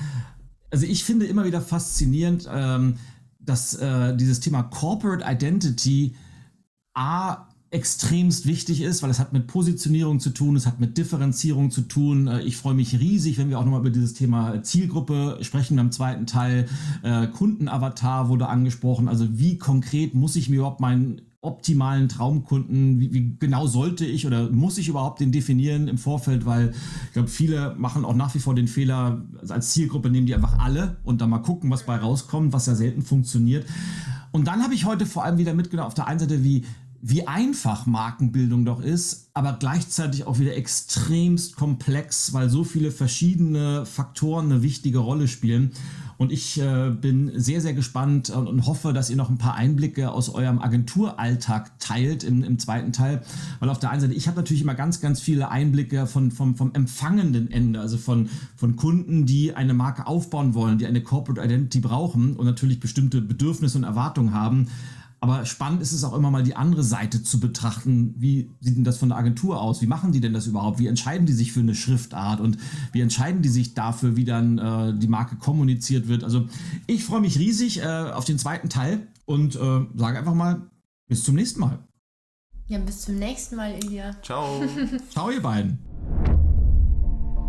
Also ich finde immer wieder faszinierend, ähm, dass äh, dieses Thema Corporate Identity A extremst wichtig ist, weil es hat mit Positionierung zu tun, es hat mit Differenzierung zu tun. Äh, ich freue mich riesig, wenn wir auch nochmal über dieses Thema Zielgruppe sprechen beim zweiten Teil. Äh, Kundenavatar wurde angesprochen. Also wie konkret muss ich mir überhaupt meinen optimalen Traumkunden, wie, wie, genau sollte ich oder muss ich überhaupt den definieren im Vorfeld, weil ich glaube, viele machen auch nach wie vor den Fehler, also als Zielgruppe nehmen die einfach alle und dann mal gucken, was bei rauskommt, was ja selten funktioniert. Und dann habe ich heute vor allem wieder mitgenommen auf der einen Seite, wie wie einfach Markenbildung doch ist, aber gleichzeitig auch wieder extremst komplex, weil so viele verschiedene Faktoren eine wichtige Rolle spielen. Und ich äh, bin sehr, sehr gespannt und, und, hoffe, dass ihr noch ein paar Einblicke aus eurem Agenturalltag teilt im, im zweiten Teil. Weil auf der einen Seite, ich habe natürlich immer ganz, ganz viele Einblicke von, vom, vom empfangenden Ende, also von, von Kunden, die eine Marke aufbauen wollen, die eine Corporate Identity brauchen und natürlich bestimmte Bedürfnisse und Erwartungen haben. Aber spannend ist es auch immer mal die andere Seite zu betrachten. Wie sieht denn das von der Agentur aus? Wie machen die denn das überhaupt? Wie entscheiden die sich für eine Schriftart und wie entscheiden die sich dafür, wie dann äh, die Marke kommuniziert wird? Also ich freue mich riesig äh, auf den zweiten Teil und äh, sage einfach mal bis zum nächsten Mal.
Ja, bis zum nächsten Mal, Ilja.
Ciao.
Ciao, ihr beiden.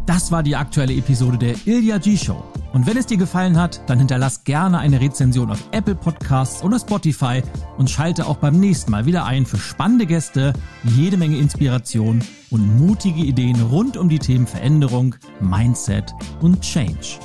Das war die aktuelle Episode der Ilya G Show. Und wenn es dir gefallen hat, dann hinterlass gerne eine Rezension auf Apple Podcasts oder Spotify und schalte auch beim nächsten Mal wieder ein für spannende Gäste, jede Menge Inspiration und mutige Ideen rund um die Themen Veränderung, Mindset und Change.